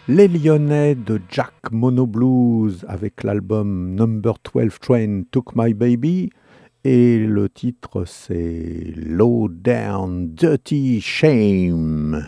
Les Lyonnais de Jack Mono Blues avec l'album Number 12 Train Took My Baby et le titre c'est Low Down Dirty Shame.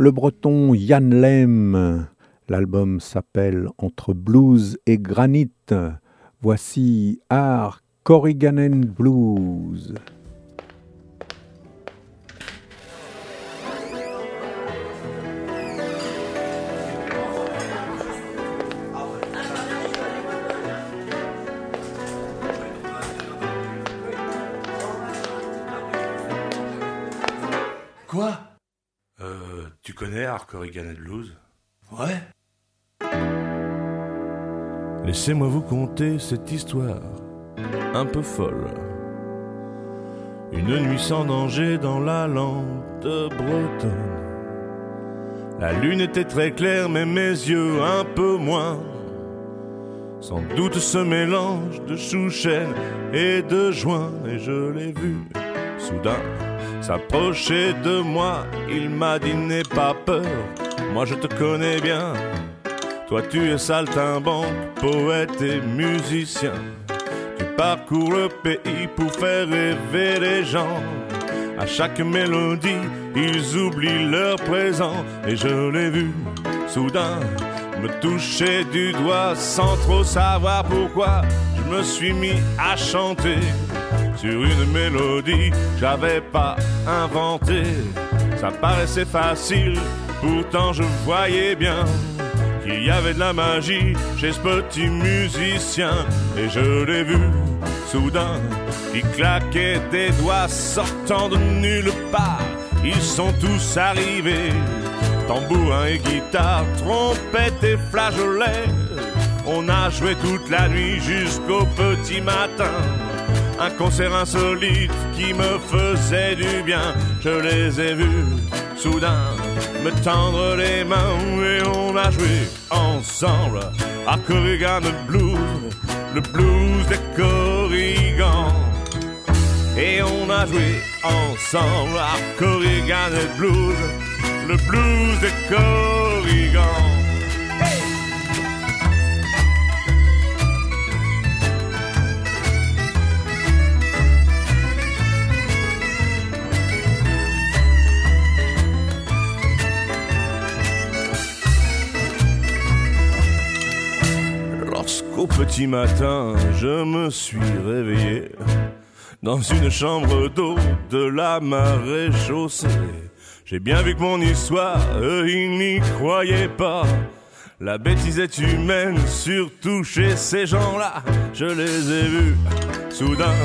Le breton Yann Lem, l'album s'appelle Entre blues et granit. Voici Art Corriganen Blues. Tu connais Art Corrigan Blues? Ouais. Laissez-moi vous conter cette histoire un peu folle. Une nuit sans danger dans la lande bretonne. La lune était très claire, mais mes yeux un peu moins. Sans doute ce mélange de chouchen et de joint, et je l'ai vu soudain s'approcher de moi. Il m'a dit n'aie pas peur, moi je te connais bien. Toi tu es saltimbanque, poète et musicien. Tu parcours le pays pour faire rêver les gens. À chaque mélodie, ils oublient leur présent. Et je l'ai vu, soudain, me toucher du doigt sans trop savoir pourquoi. Je me suis mis à chanter sur une mélodie j'avais pas inventée. Ça paraissait facile, pourtant je voyais bien qu'il y avait de la magie chez ce petit musicien. Et je l'ai vu, soudain, qui claquait des doigts sortant de nulle part. Ils sont tous arrivés, tambourin et guitare, trompette et flageolet. On a joué toute la nuit jusqu'au petit matin. Un concert insolite qui me faisait du bien. Je les ai vus soudain me tendre les mains et on a joué ensemble à Corrigan Blues, le blues des Corrigans. Et on a joué ensemble à Corrigan Blues, le blues des Corrigans. Lorsqu'au petit matin je me suis réveillé dans une chambre d'eau de la marée chaussée, j'ai bien vu que mon histoire, eux, ils n'y croyaient pas. La bêtise est humaine, surtout chez ces gens-là. Je les ai vus soudain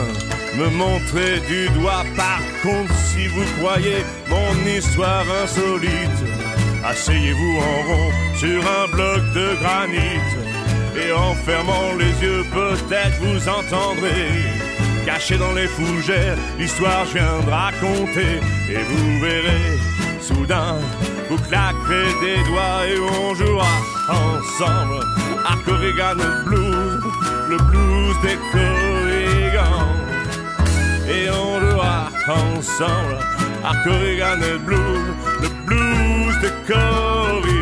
me montrer du doigt. Par contre, si vous croyez mon histoire insolite, asseyez-vous en rond sur un bloc de granit. Et en fermant les yeux, peut-être vous entendrez. Caché dans les fougères, l'histoire je viens de raconter. Et vous verrez, soudain, vous claquerez des doigts et on jouera ensemble à Corrigan Blues, le blues des Corrigans. Et on jouera ensemble à Corrigan Blues, le blues des Corrigans.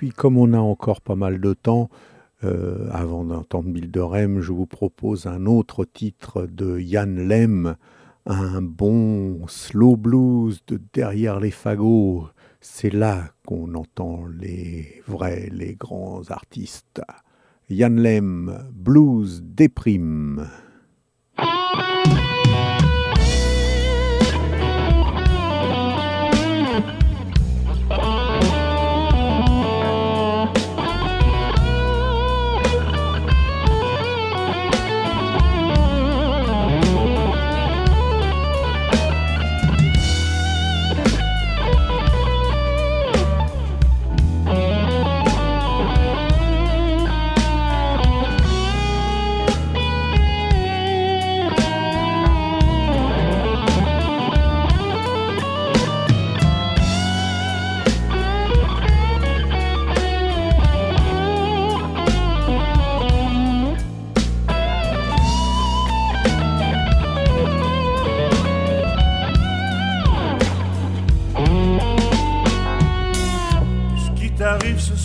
Puis comme on a encore pas mal de temps, euh, avant d'entendre Bilderem, je vous propose un autre titre de Yann Lem, un bon slow blues de derrière les fagots. C'est là qu'on entend les vrais, les grands artistes. Yann Lem, blues déprime.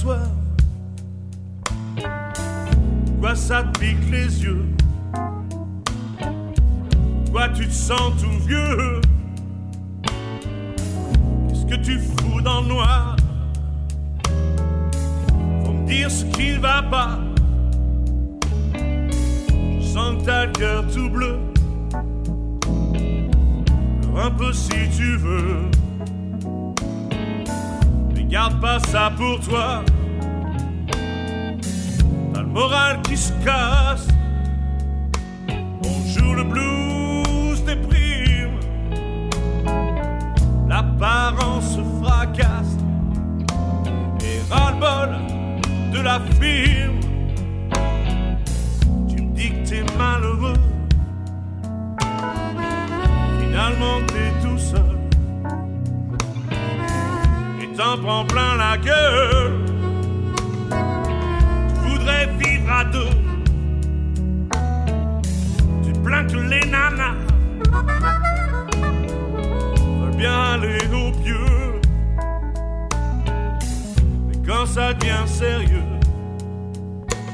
Quoi ça te pique les yeux? Quoi tu te sens tout vieux? Qu'est-ce que tu fous dans le noir? Faut me dire ce qui ne va pas. Je sens que t'as le cœur tout bleu. Un peu si tu veux garde pas ça pour toi. T'as le moral qui se casse. On joue le blues déprime. L'apparence se fracasse. Et ras-le-bol de la firme. Prends plein la gueule. Tu voudrais vivre à deux. Tu plains que les nanas veulent bien aller au pieu. Mais quand ça devient sérieux,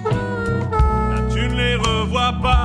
là tu ne les revois pas.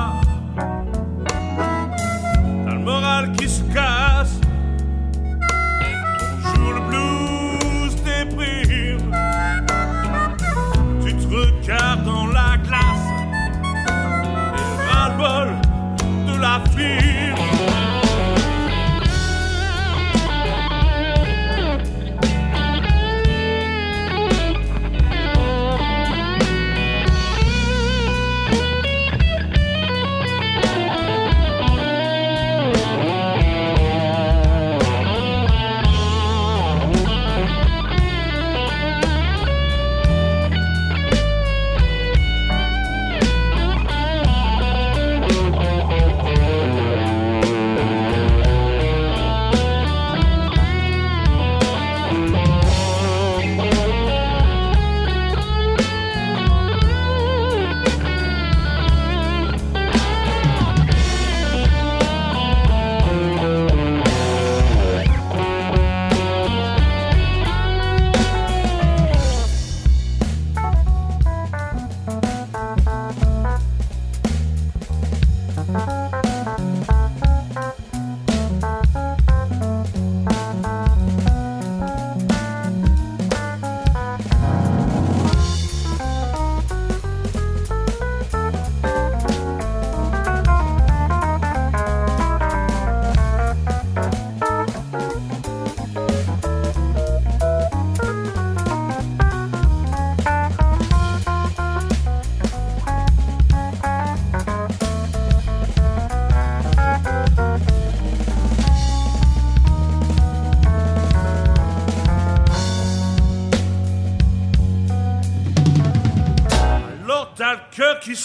Tu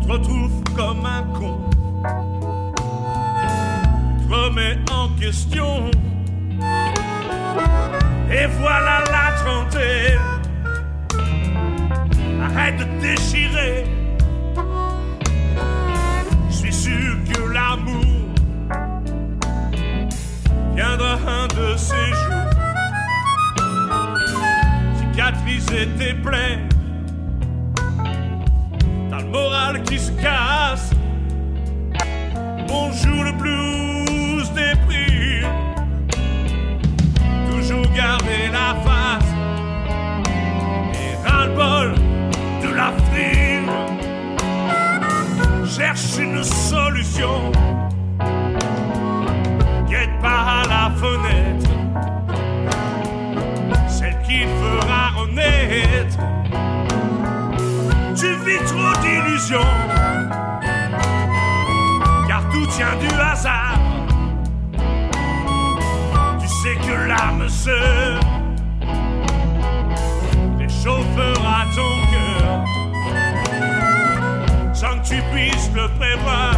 te retrouves comme un con, tu te remets en question, et voilà la trentaine. Arrête de déchirer, je suis sûr que l'amour viendra un de ces jours. baiser tes plaies. Qui se casse. Bonjour le blues déprime. Toujours garder la face. Et ras-le-bol de la frime. Cherche une solution. Car tout tient du hasard. Tu sais que l'âme sœur réchauffera ton cœur sans que tu puisses le prévoir.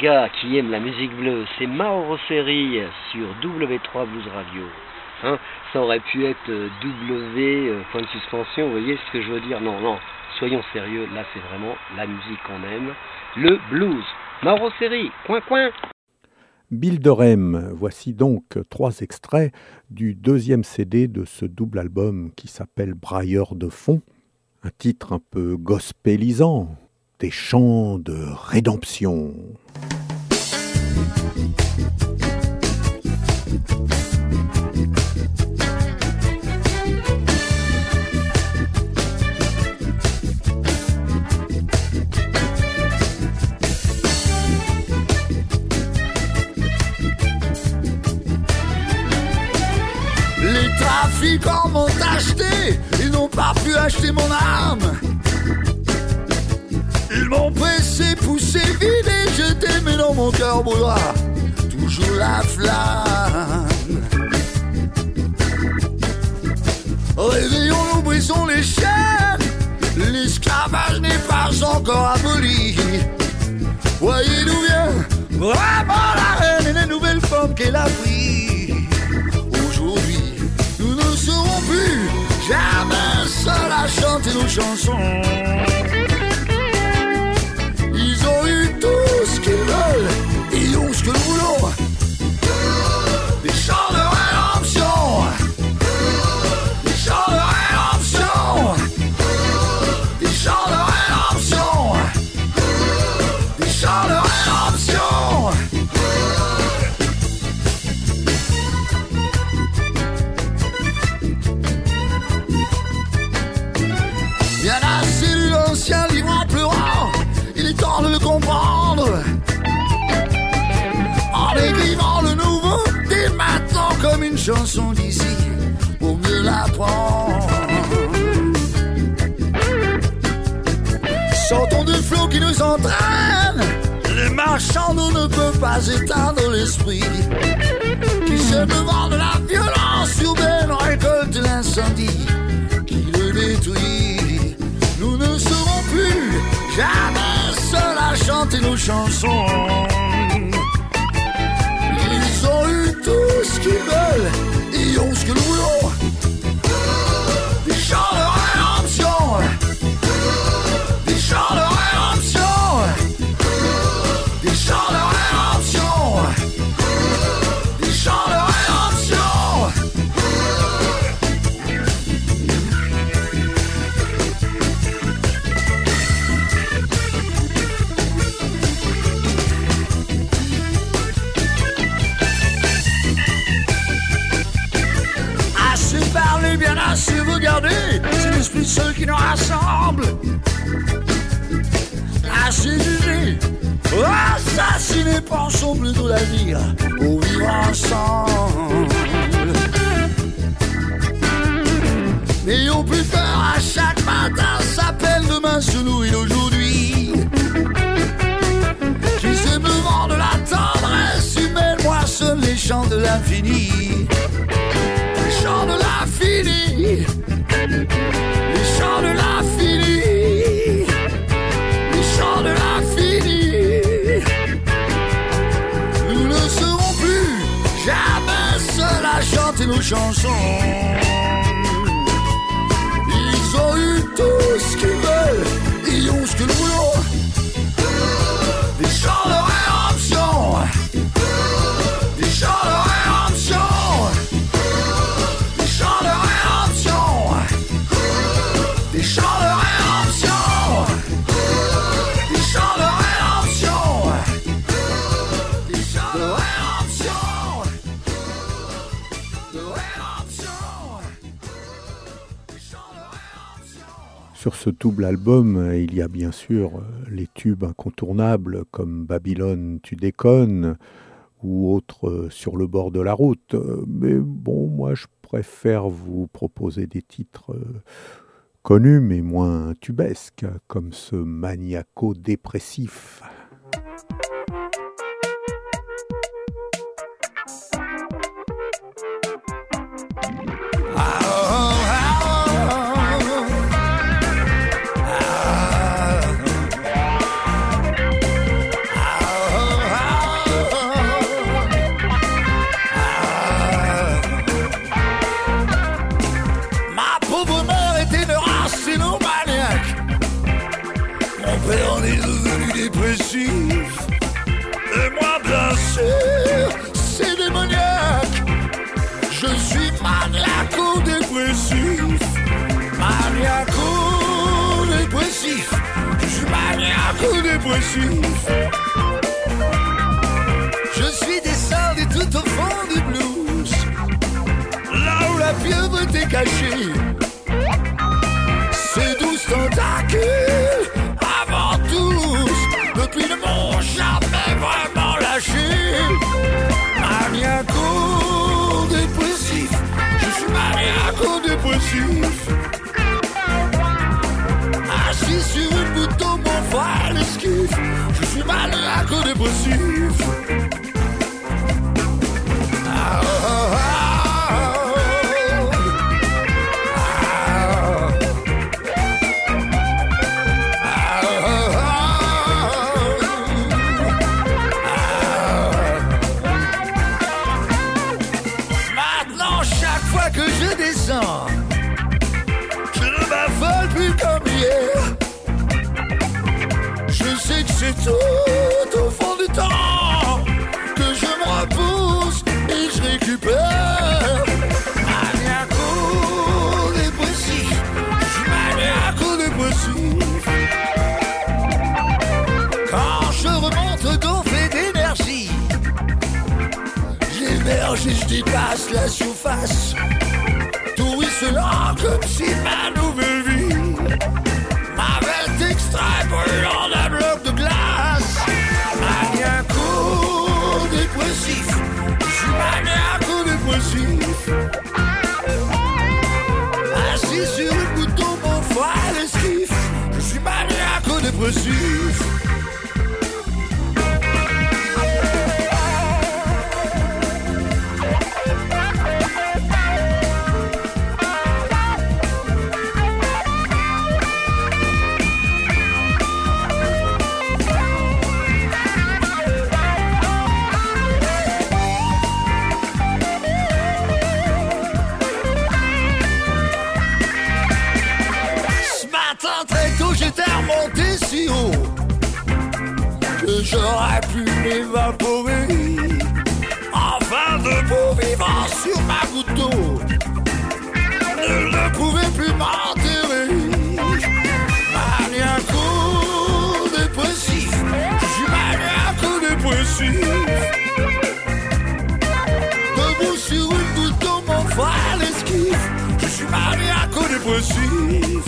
Gars qui aiment la musique bleue, c'est Mauro sur W3 Blues Radio. Hein, ça aurait pu être euh, W, euh, point de suspension, vous voyez ce que je veux dire? Non, non, soyons sérieux, là c'est vraiment la musique qu'on aime, le blues. Mauro coin coin Bill Dorem, voici donc trois extraits du deuxième CD de ce double album qui s'appelle Brailleur de fond, un titre un peu gospelisant, des chants de rédemption. Les trafiquants m'ont acheté, ils n'ont pas pu acheter mon âme. Pressé, poussé, vidé, jeté, mais dans mon cœur brûlera toujours la flamme. Réveillons-nous, brisons les chaînes, l'esclavage n'est pas encore aboli. Voyez d'où vient vraiment la reine et les nouvelles formes qu'elle a pris. Aujourd'hui, nous ne serons plus jamais seuls à chanter nos chansons. Nous ne peuvent pas éteindre l'esprit. Qui sème le vent de la violence urbaine récolte l'incendie qui le détruit. Nous ne serons plus jamais seuls à chanter nos chansons. Ils ont eu tout ce qu'ils veulent, ils ont ce que nous voulons. Jugé, assassiné, pensons plutôt l'avenir, pour vivre ensemble. N'ayons plus peur à chaque matin, s'appelle demain se nourrit d'aujourd'hui. Qui sait me vendre la tendresse humaine, moissonne les chants de l'infini. Les chants de l'infini. Les chants de l'infini. Ils ont eu tout ce qu'ils veulent, ils ont ce que nous voulons. Ce double album, euh, il y a bien sûr euh, les tubes incontournables comme Babylone, tu déconnes ou autres euh, sur le bord de la route. Mais bon, moi je préfère vous proposer des titres connus mais moins tubesques, comme ce maniaco-dépressif. Je suis descendu tout au fond du blues. Là où la pieuvre était cachée. Ces douze tentacules, avant tous, depuis ne m'ont jamais vraiment lâché. Maniaco-dépressif, je suis maniaco-dépressif. Assis maniaco-dépressif. Enfin de beau vivant sur ma goutte d'eau. Ne pouvait plus m'enterrer. Maniaco-dépressif, je suis maniaco-dépressif. Debout sur une goutte d'eau, mon frère l'esquive. Je suis dépressif.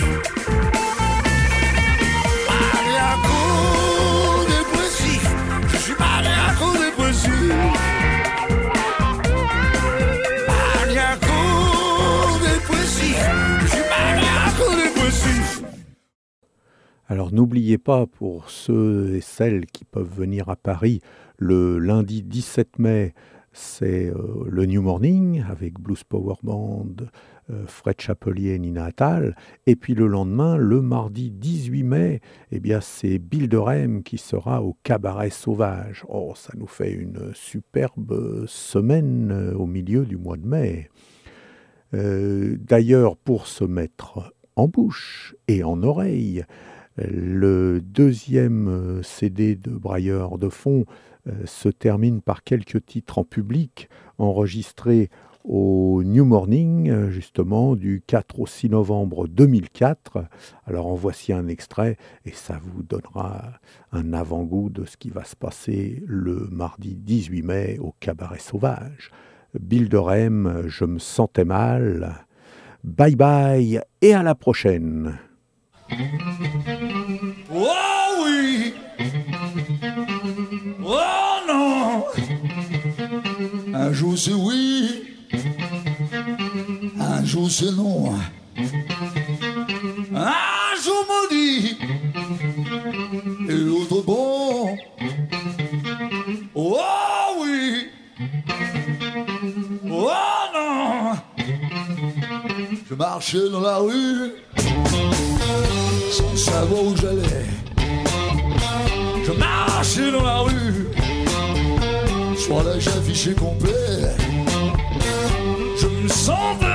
Alors n'oubliez pas, pour ceux et celles qui peuvent venir à Paris, le lundi 17 mai, c'est euh, le New Morning avec Blues Power Band, euh, Fred Chapelier et Nina Attal. Et puis le lendemain, le mardi 18 mai, eh bien c'est Bill de Rem qui sera au Cabaret Sauvage. Oh, ça nous fait une superbe semaine euh, au milieu du mois de mai. D'ailleurs, pour se mettre en bouche et en oreille, le deuxième euh, CD de Brailleur de fond euh, se termine par quelques titres en public enregistrés au New Morning, euh, justement, du 4 au 6 novembre 2004. Alors en voici un extrait et ça vous donnera un avant-goût de ce qui va se passer le mardi 18 mai au Cabaret Sauvage. Bill je me sentais mal. Bye bye et à la prochaine. Oh oui Oh non Un jour c'est oui, un jour c'est non. Un jour maudit et l'autre bon. Je marchais dans la rue sans savoir où j'allais. Je marchais dans la rue, sur l'âge affiché complet. Je me sentais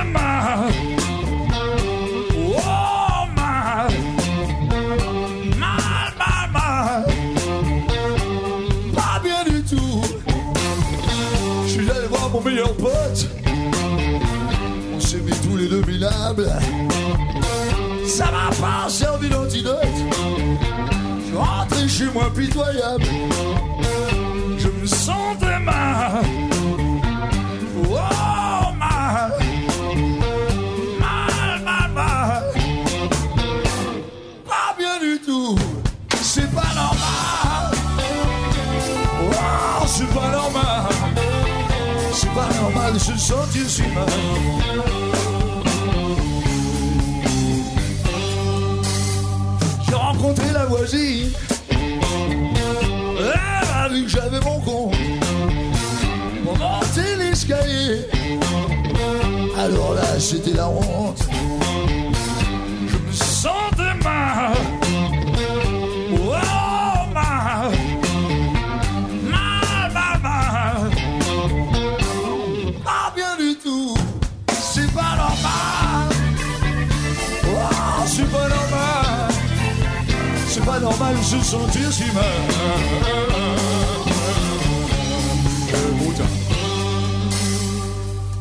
Ça m'a pas servi d'antidote. Je suis rentré chez moi pitoyable. Je me sentais mal. Oh, mal. Mal, mal, mal. Pas bien du tout. C'est pas normal. Oh, c'est pas normal. C'est pas normal de se sentir si mal. La voisine. Elle vu que j'avais mon compte pour monter l'escalier. Alors là, c'était la honte. C'est pas normal de se sentir si mal.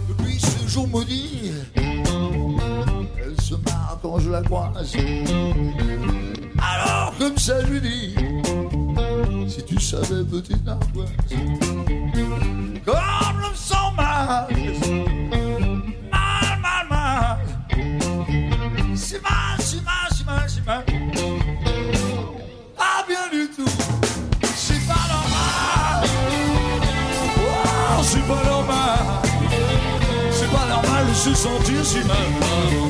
Depuis ce jour maudit, elle se marre quand je la croise. Alors, comme ça, lui dis Si tu savais, petite ardoise, comme sens mal, mal, se sentir si mal.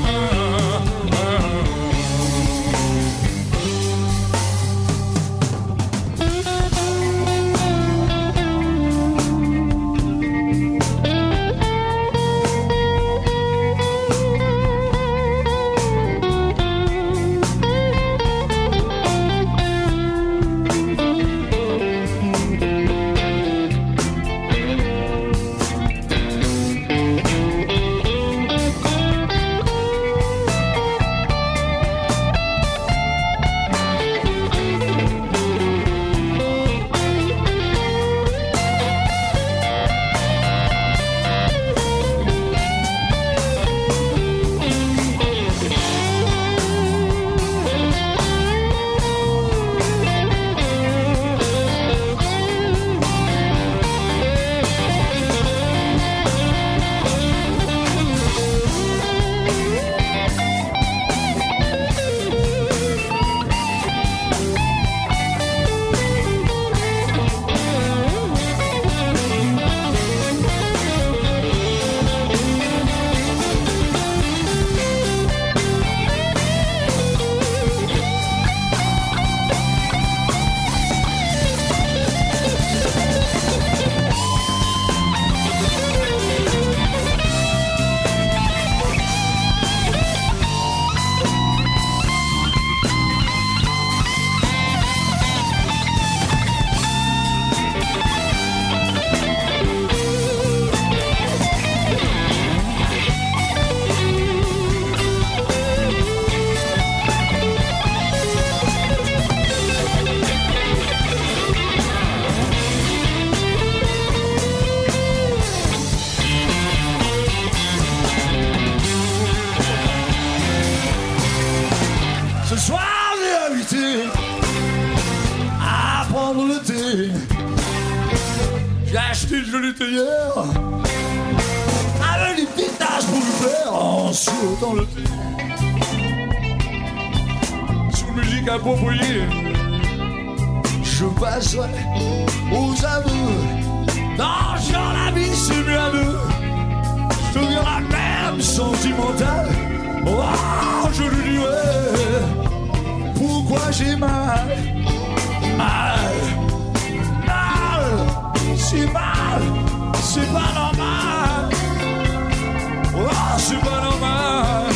Oh, c'est pas normal.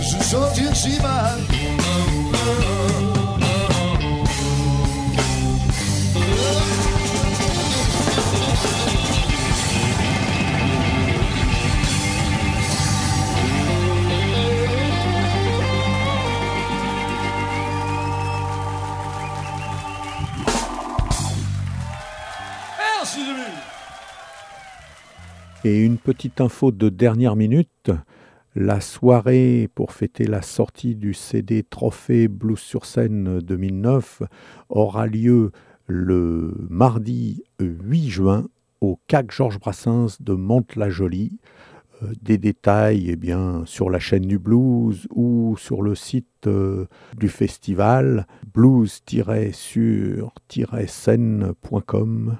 Se sentir Et une petite info de dernière minute. La soirée pour fêter la sortie du CD Trophée Blues sur scène 2009 aura lieu le mardi 8 juin au CAC Georges Brassens de Mantes-la-Jolie. Euh, Des détails eh bien, sur la chaîne du blues ou sur le site euh, du festival blues-sur-scène.com.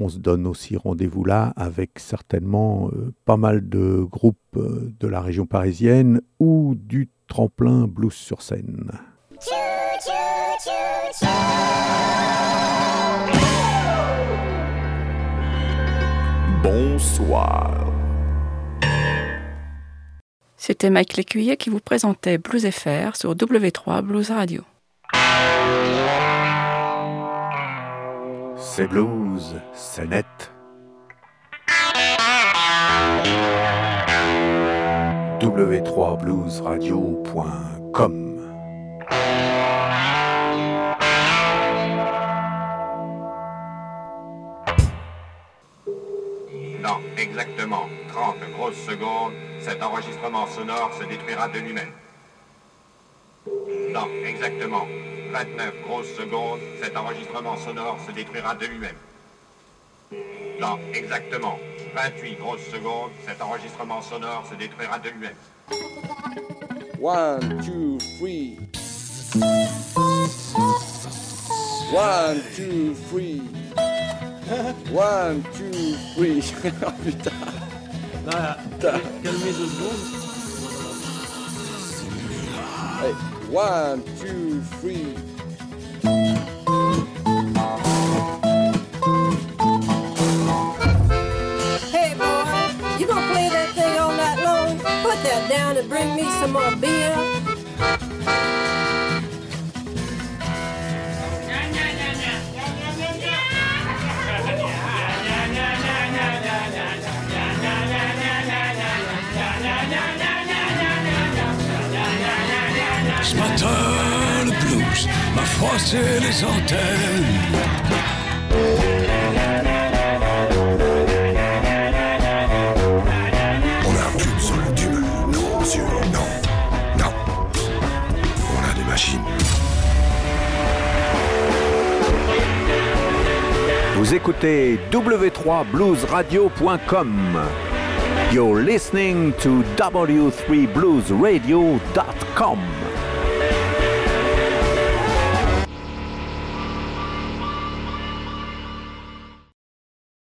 On se donne aussi rendez-vous là avec certainement euh, pas mal de groupes euh, de la région parisienne ou du tremplin blues sur scène. Bonsoir. C'était Mike Lécuyer qui vous présentait Blues FR sur W3 Blues Radio. C'est blues, c'est net. w3bluesradio.com Dans exactement 30 grosses secondes, cet enregistrement sonore se détruira de lui-même. Dans exactement 29 grosses secondes, cet enregistrement sonore se détruira de lui-même. Dans exactement 28 grosses secondes, cet enregistrement sonore se détruira de lui-même. One, two, three. One, two, three. One, two, three. [LAUGHS] oh putain. Putain. Calmez deux secondes. Hey, one, two, three. Hey boy, you gonna play that thing all night long? Put that down and bring me some more beer. Matin, le blues m'a froissé les antennes. On n'a plus besoin d'humains, non, monsieur, non, non. On a des machines. Vous écoutez w3bluesradio.com. You're listening to w3bluesradio.com.